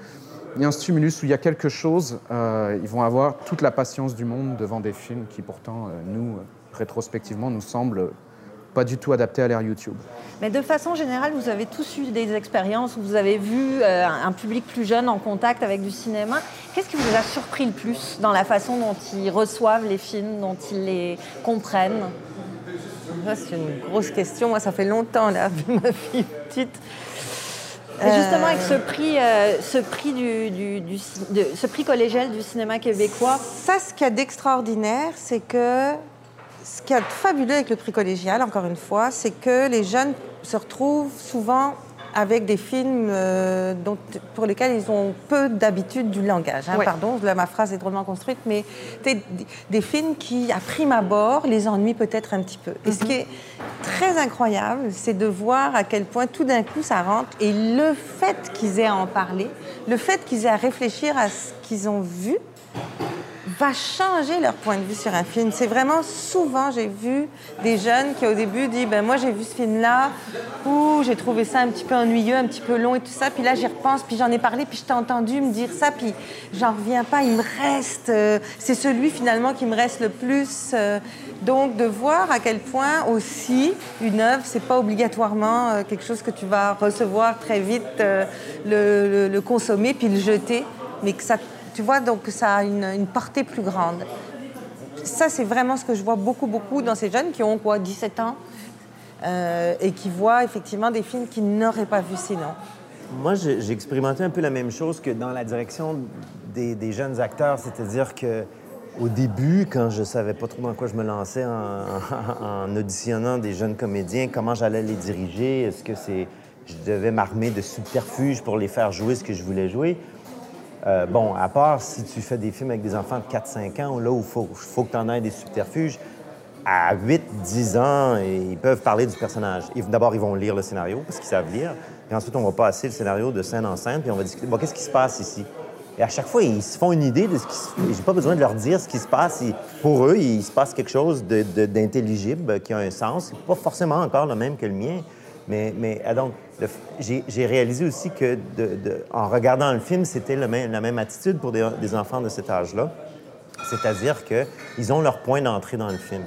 il y a un stimulus, où il y a quelque chose, ils vont avoir toute la patience du monde devant des films qui pourtant, nous, rétrospectivement, nous semblent pas du tout adaptés à l'ère YouTube. Mais de façon générale, vous avez tous eu des expériences où vous avez vu euh, un public plus jeune en contact avec du cinéma. Qu'est-ce qui vous a surpris le plus dans la façon dont ils reçoivent les films, dont ils les comprennent? C'est une grosse question. Moi, ça fait longtemps, là, vu ma fille petite. Et justement, avec ce prix, euh, ce, prix du, du, du de, ce prix collégial du cinéma québécois. Ça, ce qu'il y a d'extraordinaire, c'est que ce a de fabuleux avec le prix collégial, encore une fois, c'est que les jeunes se retrouvent souvent avec des films euh, dont, pour lesquels ils ont peu d'habitude du langage. Hein, Ouais. Pardon, là, ma phrase est drôlement construite, mais des, des films qui, à prime abord, les ennuient peut-être un petit peu. Et ce qui est très incroyable, c'est de voir à quel point tout d'un coup ça rentre et le fait qu'ils aient à en parler, le fait qu'ils aient à réfléchir à ce qu'ils ont vu, va changer leur point de vue sur un film. C'est vraiment souvent, j'ai vu des jeunes qui au début disent, ben moi j'ai vu ce film-là, ou j'ai trouvé ça un petit peu ennuyeux, un petit peu long et tout ça, puis là j'y repense, puis j'en ai parlé, puis je t'ai entendu me dire ça, puis j'en reviens pas, il me reste, euh, c'est celui finalement qui me reste le plus. euh, donc de voir à quel point aussi une œuvre, c'est pas obligatoirement euh, quelque chose que tu vas recevoir très vite, le, le- le consommer puis le jeter, mais que ça, tu vois, donc ça a une, une portée plus grande. Ça, c'est vraiment ce que je vois beaucoup, beaucoup dans ces jeunes qui ont quoi, 17 ans euh, et qui voient effectivement des films qu'ils n'auraient pas vus sinon. Moi, j'ai expérimenté un peu la même chose que dans la direction des, des jeunes acteurs, c'est-à-dire que au début, quand je savais pas trop dans quoi je me lançais en, en auditionnant des jeunes comédiens, comment j'allais les diriger, est-ce que c'est, je devais m'armer de subterfuges pour les faire jouer ce que je voulais jouer. Euh, bon, à part si tu fais des films avec des enfants de 4-5 ans, là où il faut, faut que tu en aies des subterfuges, à 8-10 ans, ils peuvent parler du personnage. D'abord, ils vont lire le scénario parce qu'ils savent lire. Puis ensuite, on va passer le scénario de scène en scène, puis on va discuter, bon, qu'est-ce qui se passe ici? Et à chaque fois, ils se font une idée de ce qui se... J'ai pas besoin de leur dire ce qui se passe. Pour eux, il se passe quelque chose d'intelligible, qui a un sens. Pas forcément encore le même que le mien. Mais, mais ah, donc, j'ai réalisé aussi que, de- de- en regardant le film, c'était la même attitude pour des, des enfants de cet âge-là. C'est-à-dire qu'ils ont leur point d'entrée dans le film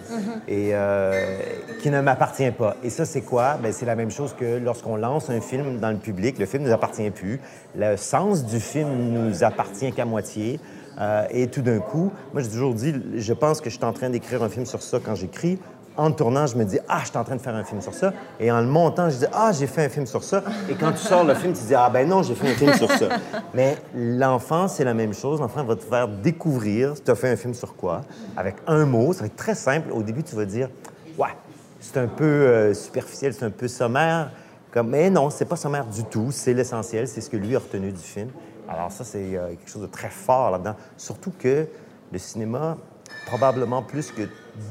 et euh, qui ne m'appartient pas. Et ça, c'est quoi? Ben, c'est la même chose que lorsqu'on lance un film dans le public, le film ne nous appartient plus. Le sens du film nous appartient qu'à moitié. Euh, et tout d'un coup, moi, j'ai toujours dit, je pense que je suis en train d'écrire un film sur ça quand j'écris. En tournant, je me dis, ah, je suis en train de faire un film sur ça. Et en le montant, je dis, ah, j'ai fait un film sur ça. Et quand tu sors le film, tu dis, ah, ben non, j'ai fait un film sur ça. Mais l'enfant, c'est la même chose. L'enfant va te faire découvrir, tu as fait un film sur quoi, avec un mot. Ça va être très simple. Au début, tu vas dire, ouais, c'est un peu euh, superficiel, c'est un peu sommaire. Comme, mais non, c'est pas sommaire du tout. C'est l'essentiel, c'est ce que lui a retenu du film. Alors ça, c'est euh, quelque chose de très fort là-dedans. Surtout que le cinéma, probablement plus que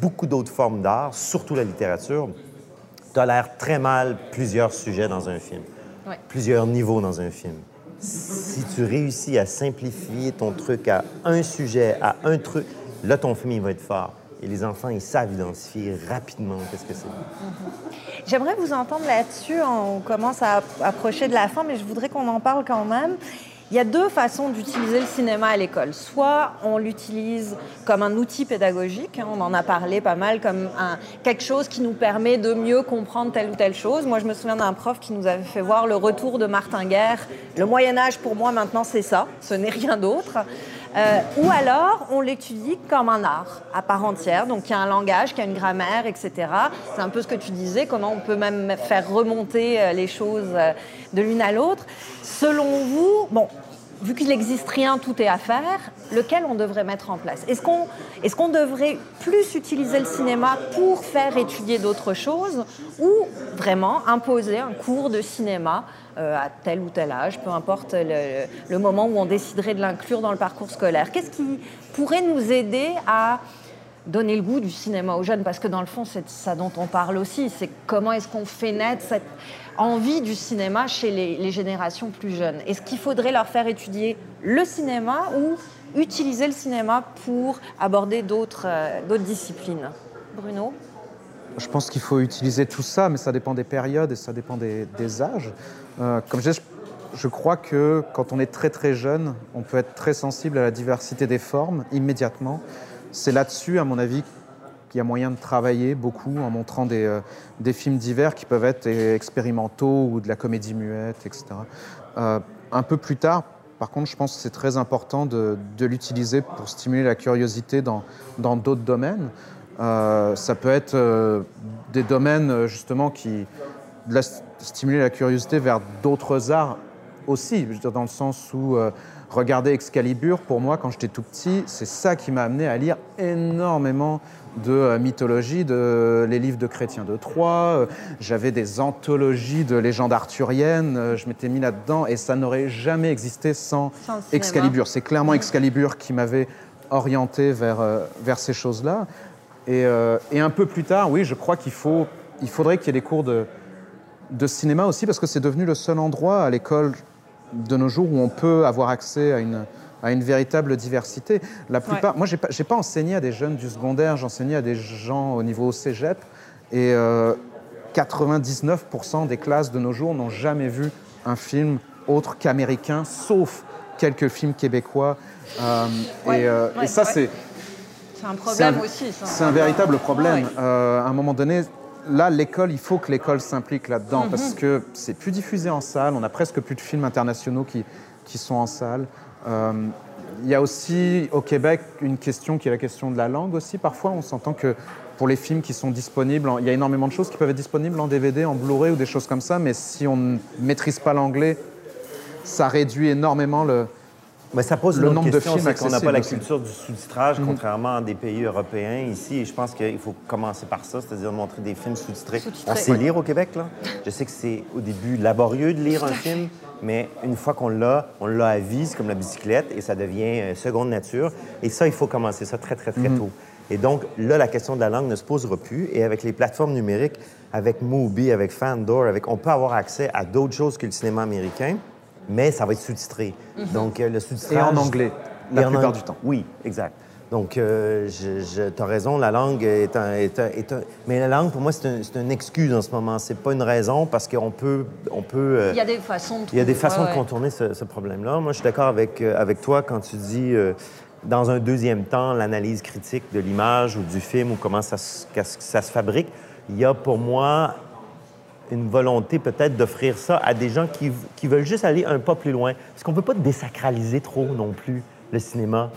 beaucoup d'autres formes d'art, surtout la littérature, tolère très mal plusieurs sujets dans un film, Ouais. plusieurs niveaux dans un film. Si tu réussis à simplifier ton truc à un sujet, à un truc, là, ton film, il va être fort. Et les enfants, ils savent identifier rapidement qu'est-ce que c'est. J'aimerais vous entendre là-dessus. On commence à approcher de la fin, mais je voudrais qu'on en parle quand même. Il y a deux façons d'utiliser le cinéma à l'école. Soit on l'utilise comme un outil pédagogique, hein, on en a parlé pas mal, comme un, quelque chose qui nous permet de mieux comprendre telle ou telle chose. Moi, je me souviens d'un prof qui nous avait fait voir le retour de Martin Guerre. Le Moyen Âge, pour moi, maintenant, c'est ça, ce n'est rien d'autre. Euh, ou alors, on l'étudie comme un art à part entière, donc y a un langage, qui a une grammaire, etc. C'est un peu ce que tu disais, comment on peut même faire remonter euh, les choses euh, de l'une à l'autre. Selon vous, bon, vu qu'il n'existe rien, tout est à faire, lequel on devrait mettre en place? Est-ce qu'on devrait plus utiliser le cinéma pour faire étudier d'autres choses ou vraiment imposer un cours de cinéma euh, à tel ou tel âge, peu importe le moment où on déciderait de l'inclure dans le parcours scolaire? Qu'est-ce qui pourrait nous aider à donner le goût du cinéma aux jeunes Parce que dans le fond, c'est ça dont on parle aussi. C'est comment est-ce qu'on fait naître cette envie du cinéma chez les, générations plus jeunes. Est-ce qu'il faudrait leur faire étudier le cinéma ou utiliser le cinéma pour aborder d'autres euh, disciplines? Bruno? Je pense qu'il faut utiliser tout ça, mais ça dépend des périodes et ça dépend des, âges. Euh, comme je disais, je crois que quand on est très très jeune, on peut être très sensible à la diversité des formes immédiatement. C'est là-dessus, à mon avis, qu'il y a moyen de travailler beaucoup en montrant des, euh, films divers qui peuvent être expérimentaux ou de la comédie muette, etc. Euh, un peu plus tard, par contre, je pense que c'est très important de, l'utiliser pour stimuler la curiosité dans d'autres domaines. Euh, ça peut être des domaines justement qui de la, stimuler la curiosité vers d'autres arts aussi, dans le sens où regarder Excalibur, pour moi, quand j'étais tout petit, c'est ça qui m'a amené à lire énormément de euh, mythologie, de les livres de Chrétien de Troyes. Euh, J'avais des anthologies de légendes arthuriennes. euh, Je m'étais mis là-dedans et ça n'aurait jamais existé sans. Excalibur. C'est clairement Excalibur qui m'avait orienté vers, vers ces choses-là. Et, euh, et un peu plus tard, oui, je crois qu'il faut, il faudrait qu'il y ait des cours de, de cinéma aussi, parce que c'est devenu le seul endroit à l'école de nos jours où on peut avoir accès à une, à une véritable diversité. La plupart, moi, j'ai pas, j'ai pas enseigné à des jeunes du secondaire, j'enseignais à des gens au niveau cégep, et euh, 99% des classes de nos jours n'ont jamais vu un film autre qu'américain, sauf quelques films québécois. Euh, Ouais, et, euh, ouais, et ça, c'est C'est un problème un- aussi. C'est un véritable problème. Euh, à un moment donné, là, l'école, il faut que l'école s'implique là-dedans Mhm. parce que c'est plus diffusé en salle. On a presque plus de films internationaux qui, qui sont en salle. Euh, il y a aussi au Québec une question qui est la question de la langue aussi. Parfois, on s'entend que pour les films qui sont disponibles, il y a énormément de choses qui peuvent être disponibles en DVD, en Blu-ray ou des choses comme ça, mais si on ne maîtrise pas l'anglais, ça réduit énormément le, Mais ça pose Le nombre de question, films c'est qu'on n'a pas la culture du sous-titrage, contrairement à des pays européens ici. Et je pense qu'il faut commencer par ça, c'est-à-dire de montrer des films sous-titrés. On sait lire au Québec, là. Je sais que c'est au début laborieux de lire un film, mais une fois qu'on l'a, on l'a à vie, c'est comme la bicyclette, et ça devient euh, seconde nature. Et ça, il faut commencer ça très, très, très Mhm. tôt. Et donc, là, la question de la langue ne se posera plus. Et avec les plateformes numériques, avec Mubi, avec Fandor, avec, on peut avoir accès à d'autres choses que le cinéma américain, mais ça va être sous-titré. Donc, euh, le sous-titrage... Et en anglais, la Et en plupart du temps. Oui, exact. Donc, euh, je, je- tu as raison, la langue est un, est un- est un- Mais la langue, pour moi, c'est un- c'est une excuse en ce moment. C'est pas une raison parce qu'on peut... On peut euh, Il y a des façons de il y a des façons ouais, de ouais. contourner ce, ce problème-là. Moi, je suis d'accord avec, euh, avec toi quand tu dis, euh, dans un deuxième temps, l'analyse critique de l'image ou du film ou comment ça, se- qu'est-ce que ça se fabrique. Il y a pour moi une volonté peut-être d'offrir ça à des gens qui, qui veulent juste aller un pas plus loin. Parce qu'on ne peut pas désacraliser trop non plus le cinéma.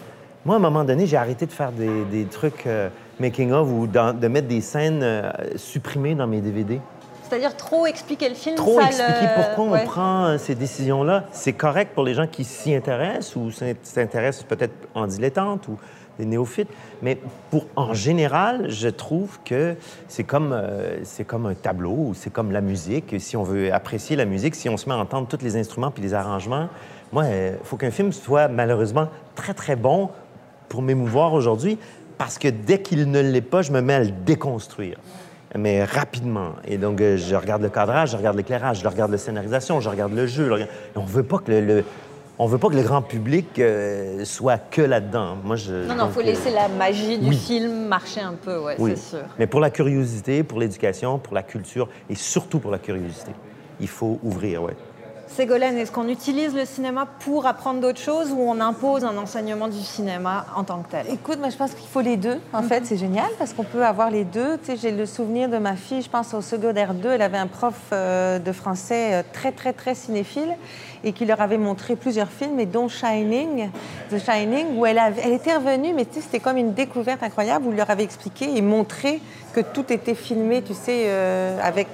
Moi, à un moment donné, j'ai arrêté de faire des, des trucs euh, making-of ou dans- de mettre des scènes euh, supprimées dans mes DVD. C'est-à-dire trop expliquer le film. Trop ça expliquer le- pourquoi ouais. on prend euh, ces décisions-là. C'est correct pour les gens qui s'y intéressent ou s'in- s'intéressent peut-être en dilettante ou des néophytes. Mais pour, en général, je trouve que c'est comme, euh, comme un tableau ou c'est comme la musique. Si on veut apprécier la musique, si on se met à entendre tous les instruments puis les arrangements, moi, il faut qu'un film soit malheureusement très, très bon pour m'émouvoir aujourd'hui parce que dès qu'il ne l'est pas, je me mets à le déconstruire mais rapidement. Et donc, euh, je regarde le cadrage, je regarde l'éclairage, je regarde la scénarisation, je regarde le jeu. je regarde- on veut pas que le- on veut pas que le grand public euh, soit que là-dedans. Moi, je. Non, non, donc, faut laisser la magie du oui. film marcher un peu, ouais, oui. c'est sûr. Mais pour la curiosité, pour l'éducation, pour la culture et surtout pour la curiosité, il faut ouvrir, ouais. Ségolène, est-ce qu'on utilise le cinéma pour apprendre d'autres choses ou on impose un enseignement du cinéma en tant que tel? Écoute, moi, je pense qu'il faut les deux. En fait, c'est génial parce qu'on peut avoir les deux. Tu sais, j'ai le souvenir de ma fille, je pense au secondaire 2, elle avait un prof euh, de français euh, très, très, très cinéphile et qui leur avait montré plusieurs films, et dont Shining, The Shining, où elle, avait- elle était revenue, mais tu sais, c'était comme une découverte incroyable où il leur avait expliqué et montré que tout était filmé, tu sais, euh, avec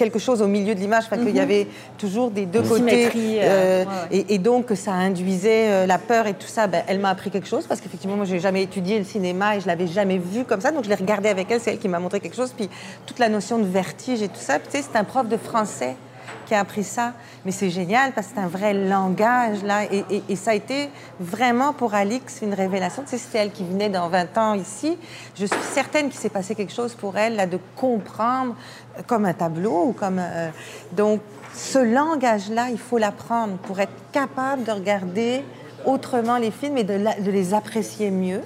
quelque chose au milieu de l'image, qu'il y avait toujours des deux côtés. euh, euh, ouais, et, et donc, ça induisait euh, la peur et tout ça, ben, elle m'a appris quelque chose parce qu'effectivement, moi, j'ai jamais étudié le cinéma et je l'avais jamais vu comme ça. Donc, je l'ai regardé avec elle, c'est elle qui m'a montré quelque chose. Puis, toute la notion de vertige et tout ça. Tu sais, c'est un prof de français qui a appris ça. Mais c'est génial parce que c'est un vrai langage, là. Et, ça a été vraiment pour Alix une révélation. Tu sais, c'était elle qui venait dans 20 ans ici. Je suis certaine qu'il s'est passé quelque chose pour elle, là, de comprendre euh, comme un tableau ou comme. euh, donc, ce langage-là, il faut l'apprendre pour être capable de regarder autrement les films et de les apprécier mieux.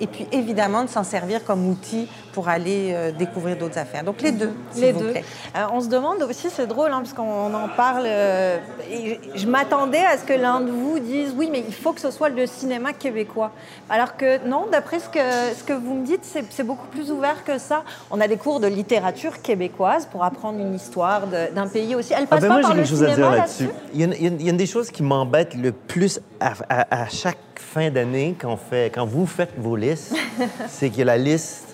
Et puis, évidemment, de s'en servir comme outil pour aller euh, découvrir d'autres affaires. Donc, les deux, Les vous deux. plaît. Euh, on se demande aussi, c'est drôle, hein, parce qu'on en parle. euh, et je m'attendais à ce que l'un de vous dise oui, mais il faut que ce soit le cinéma québécois. Alors que non, d'après ce que, ce que vous me dites, c'est c'est beaucoup plus ouvert que ça. On a des cours de littérature québécoise pour apprendre une histoire de- d'un pays aussi. Elle Ah passe ben pas moi, par j'ai le quelque chose à cinéma dire là-dessus? là-dessus. Il y, a une, il y a une- il y a une des choses qui m'embête le plus à, à- à chaque fin d'année quand, quand vous faites vos listes, c'est a la liste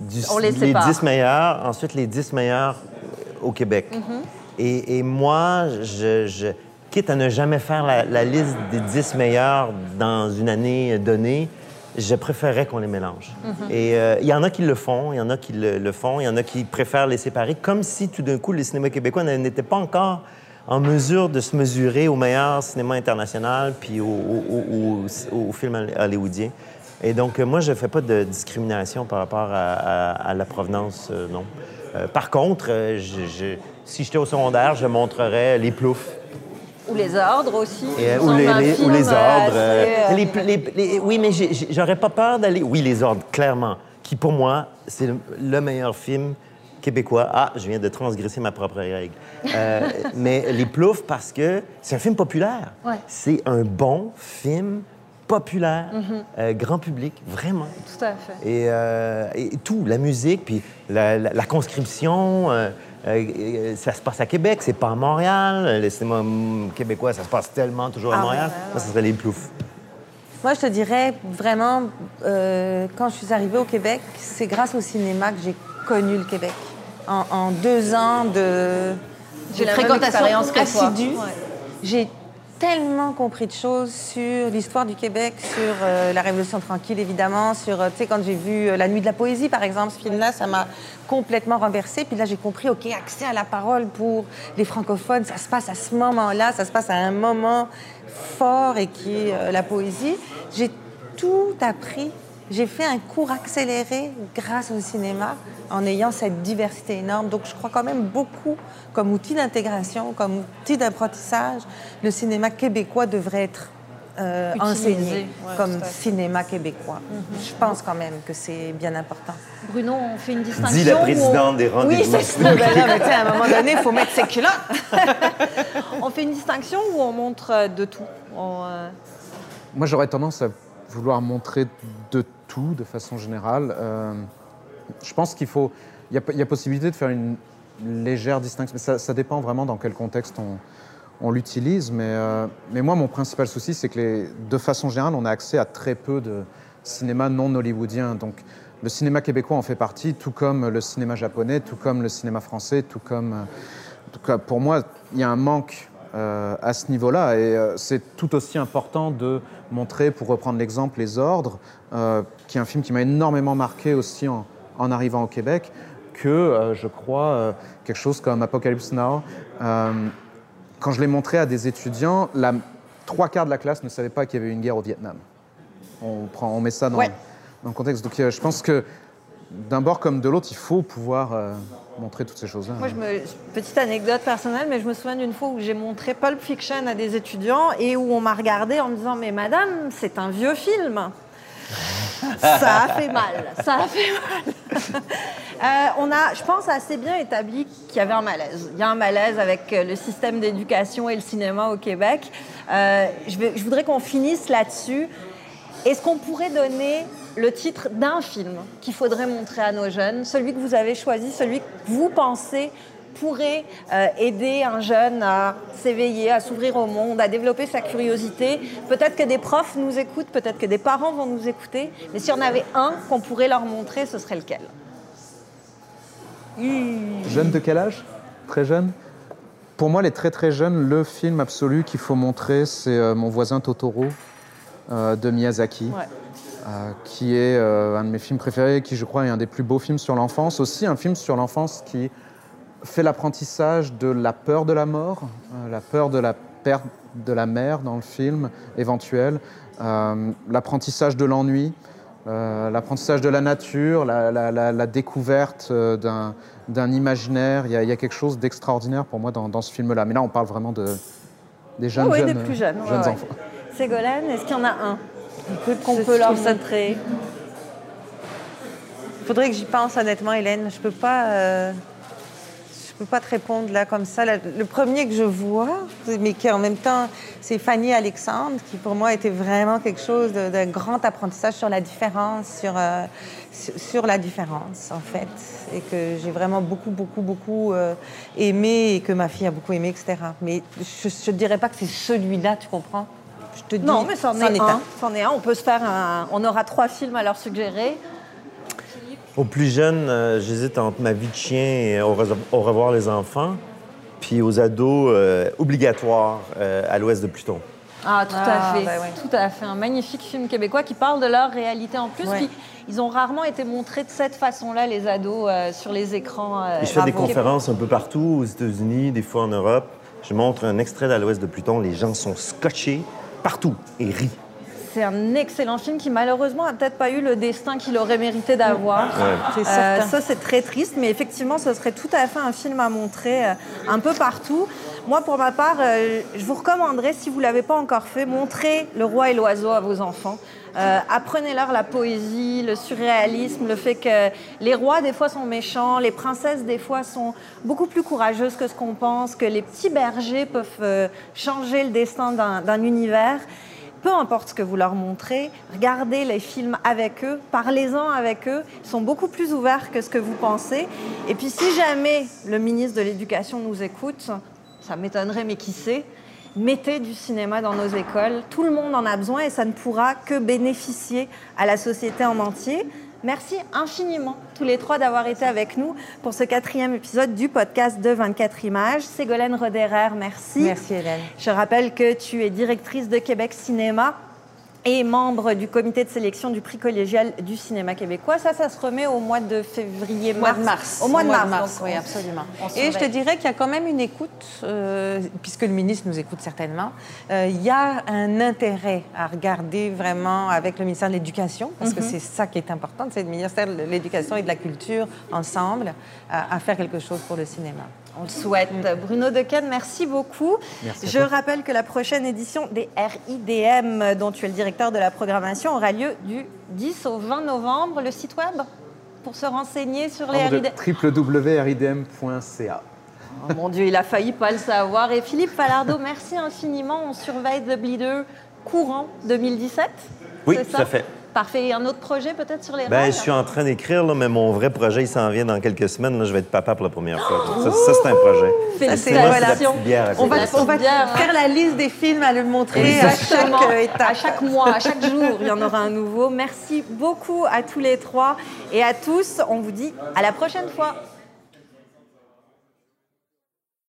du, On les les sépare. 10 meilleurs, ensuite les 10 meilleurs au Québec. Mm-hmm. et, et moi, je, je- quitte à ne jamais faire la, la liste des 10 meilleurs dans une année donnée, je préférerais qu'on les mélange. Mm-hmm. Et euh, il y en a qui le font, il y en a qui le, le font, il y en a qui préfèrent les séparer, comme si tout d'un coup, le cinéma québécois n'était pas encore en mesure de se mesurer au meilleur cinéma international puis au- au- au- au film hollywoodien. Et donc, euh, moi, je ne fais pas de discrimination par rapport à, à- à la provenance, euh, non. Euh, par contre, euh, je- je- si j'étais au secondaire, je montrerais les ploufs. Ou les ordres aussi. Et, ou, les, un les- ou film, les ordres. assez, les- oui, mais j'aurais pas peur d'aller. Oui, les ordres, clairement. Qui, pour moi, c'est le, le meilleur film québécois. Ah, je viens de transgresser ma propre règle. Mais Les Ploufs, parce que c'est un film populaire. Ouais. C'est un bon film populaire, Mm-hmm. euh, grand public, vraiment. Tout à fait. Et, euh, et tout, la musique, puis la, la- la conscription, euh, ça se passe à Québec, c'est pas à Montréal. Le cinéma hum, québécois, ça se passe tellement toujours à Ah, Montréal. ouais, ouais, Moi, ça serait les ploufs. Moi, je te dirais vraiment, euh, quand je suis arrivée au Québec, c'est grâce au cinéma que j'ai connu le Québec. En, en deux ans de, J'ai de la même fréquentation assidue, Ouais. j'ai tellement compris de choses sur l'histoire du Québec, sur euh, la Révolution tranquille, évidemment, sur, euh, tu sais, quand j'ai vu euh, La nuit de la poésie, par exemple, ce film-là, ça m'a complètement renversée. Puis là, j'ai compris, OK, accès à la parole pour les francophones, ça se passe à ce moment-là, ça se passe à un moment fort et qui est la poésie. J'ai tout appris. J'ai fait un cours accéléré grâce au cinéma en ayant cette diversité énorme. Donc, je crois quand même beaucoup comme outil d'intégration, comme outil d'apprentissage. Le cinéma québécois devrait être euh, enseigné ouais, comme cinéma québécois. Je pense quand même que c'est bien important. Bruno, on fait une distinction. Dit la où on- présidente des rendez-vous Oui, c'est ça. Ben là, mais tu sais, à un moment donné, il faut mettre ses culottes. On fait une distinction où on montre euh, de tout? On, euh, Moi, j'aurais tendance à vouloir montrer de tout de façon générale. Euh, je pense qu'il faut. Il y, a, possibilité de faire une légère distinction. mais Ça, dépend vraiment dans quel contexte on, l'utilise. Mais, euh, mais moi, mon principal souci, c'est que de façon générale, on a accès à très peu de cinéma non hollywoodien. Donc, le cinéma québécois en fait partie, tout comme le cinéma japonais, tout comme le cinéma français, tout comme... en tout cas, pour moi, il y a un manque euh, à ce niveau-là et euh, c'est tout aussi important de montrer, pour reprendre l'exemple, Les Ordres, euh, qui est un film qui m'a énormément marqué aussi en, en arrivant au Québec, que je crois quelque chose comme Apocalypse Now. Quand je l'ai montré à des étudiants, la trois quarts de la classe ne savait pas qu'il y avait eu une guerre au Vietnam. On, prend, on met ça dans, Ouais. dans le contexte. Donc je pense que d'un bord comme de l'autre, il faut pouvoir euh, montrer toutes ces choses-là. Moi, petite anecdote personnelle, mais je me souviens d'une fois où j'ai montré Pulp Fiction à des étudiants et où on m'a regardé en me disant Mais madame, c'est un vieux film. ça a fait mal. Ça a fait mal. Euh, on a, je pense, assez bien établi qu'il y avait un malaise. Il y a un malaise avec euh, le système d'éducation et le cinéma au Québec. Je voudrais qu'on finisse là-dessus. Est-ce qu'on pourrait donner le titre d'un film qu'il faudrait montrer à nos jeunes, celui que vous avez choisi, celui que vous pensez pourrait euh, aider un jeune à s'éveiller, à s'ouvrir au monde, à développer sa curiosité. Peut-être que des profs nous écoutent, peut-être que des parents vont nous écouter, mais si on avait un qu'on pourrait leur montrer, ce serait lequel? Jeune de quel âge? Très jeune? Pour moi, les très très jeunes, le film absolu qu'il faut montrer, c'est euh, Mon voisin Totoro euh, de Miyazaki, Ouais. Euh, qui est euh, un de mes films préférés, qui je crois est un des plus beaux films sur l'enfance. Aussi un film sur l'enfance qui fait l'apprentissage de la peur de la mort, euh, la peur de la perte de la mère dans le film éventuel, l'apprentissage de l'ennui, l'apprentissage de la nature, la, la- la- la découverte d'un imaginaire. Il y, a, il y a quelque chose d'extraordinaire pour moi dans, dans ce film-là. Mais là, on parle vraiment de, des jeunes, Ah oui, jeunes, des plus jeunes. ouais, jeunes ouais. enfants. Ségolène, est-ce qu'il y en a un? Qu'on Je peut leur montrer Il faudrait que j'y pense honnêtement, Hélène. Je peux pas. euh, Je peux pas te répondre là comme ça. Le premier que je vois, mais qui en même temps, c'est Fanny Alexandre, qui pour moi était vraiment quelque chose d'un grand apprentissage sur la différence, sur, euh, sur la différence en fait, et que j'ai vraiment beaucoup, beaucoup, beaucoup euh, aimé et que ma fille a beaucoup aimé, etc. Mais je ne dirais pas que c'est celui-là, tu comprends? Je te dis. Non, mais c'en est, est un. C'en est un. On peut se faire un. On aura trois films à leur suggérer. Aux plus jeunes, euh, j'hésite entre Ma vie de chien et Au, re- Au revoir les enfants. Puis aux ados, euh, obligatoire euh, à l'ouest de Pluton. Ah, tout Ah, à fait. bah ouais. Tout à fait. Un magnifique film québécois qui parle de leur réalité en plus. Ouais. Puis, ils ont rarement été montrés de cette façon-là, les ados, euh, sur les écrans. euh, je fais des conférences un peu partout, aux États-Unis, des fois en Europe. Je montre un extrait d'À l'ouest de Pluton. Les gens sont scotchés partout et rient. C'est un excellent film qui, malheureusement, n'a peut-être pas eu le destin qu'il aurait mérité d'avoir. Ouais. Euh, ça, c'est très triste, mais effectivement, ce serait tout à fait un film à montrer euh, un peu partout. Moi, pour ma part, euh, je vous recommanderais, si vous ne l'avez pas encore fait, montrez Le Roi et l'Oiseau à vos enfants. Euh, Apprenez-leur la poésie, le surréalisme, le fait que les rois, des fois, sont méchants, les princesses, des fois, sont beaucoup plus courageuses que ce qu'on pense, que les petits bergers peuvent euh, changer le destin d'un univers peu importe ce que vous leur montrez, regardez les films avec eux, parlez-en avec eux, ils sont beaucoup plus ouverts que ce que vous pensez. Et puis si jamais le ministre de l'Éducation nous écoute, ça m'étonnerait, mais qui sait, mettez du cinéma dans nos écoles, tout le monde en a besoin et ça ne pourra que bénéficier à la société en entier. Merci infiniment tous les trois d'avoir été avec nous pour ce quatrième épisode du podcast de 24 images. Ségolène Roderer, merci. Merci, Hélène. Je rappelle que tu es directrice de Québec Cinéma et membre du comité de sélection du prix collégial du cinéma québécois. Ça, ça se remet au mois de février, Mois mars. de mars. Au mois de mars, oui, absolument. Et je te dirais qu'il y a quand même une écoute, euh, puisque le ministre nous écoute certainement. euh, il y a un intérêt à regarder vraiment avec le ministère de l'Éducation, parce Mhm. que c'est ça qui est important, c'est le ministère de l'Éducation et de la Culture ensemble à, à faire quelque chose pour le cinéma. On le souhaite. Bruno Dequesne, merci beaucoup. Merci Je rappelle que la prochaine édition des RIDM, dont tu es le directeur de la programmation, aura lieu du 10 au 20 novembre. Le site web pour se renseigner sur les RIDM. www.ridm.ca. Oh mon Dieu, il a failli pas le savoir. Et Philippe Falardeau, merci infiniment. On surveille The Bleeder courant 2017. Oui, ça à fait. Parfait. Et un autre projet peut-être sur les Ben, rails je suis en train d'écrire, là, mais mon vrai projet, il s'en vient dans quelques semaines. Là, je vais être papa pour la première fois. Ça, ça, c'est un projet. Félicitations. On va, on va hein? faire la liste des films à le montrer à chaque euh, étape. À chaque mois, à chaque jour, il y en aura un nouveau. Merci beaucoup à tous les trois et à tous. On vous dit à la prochaine fois.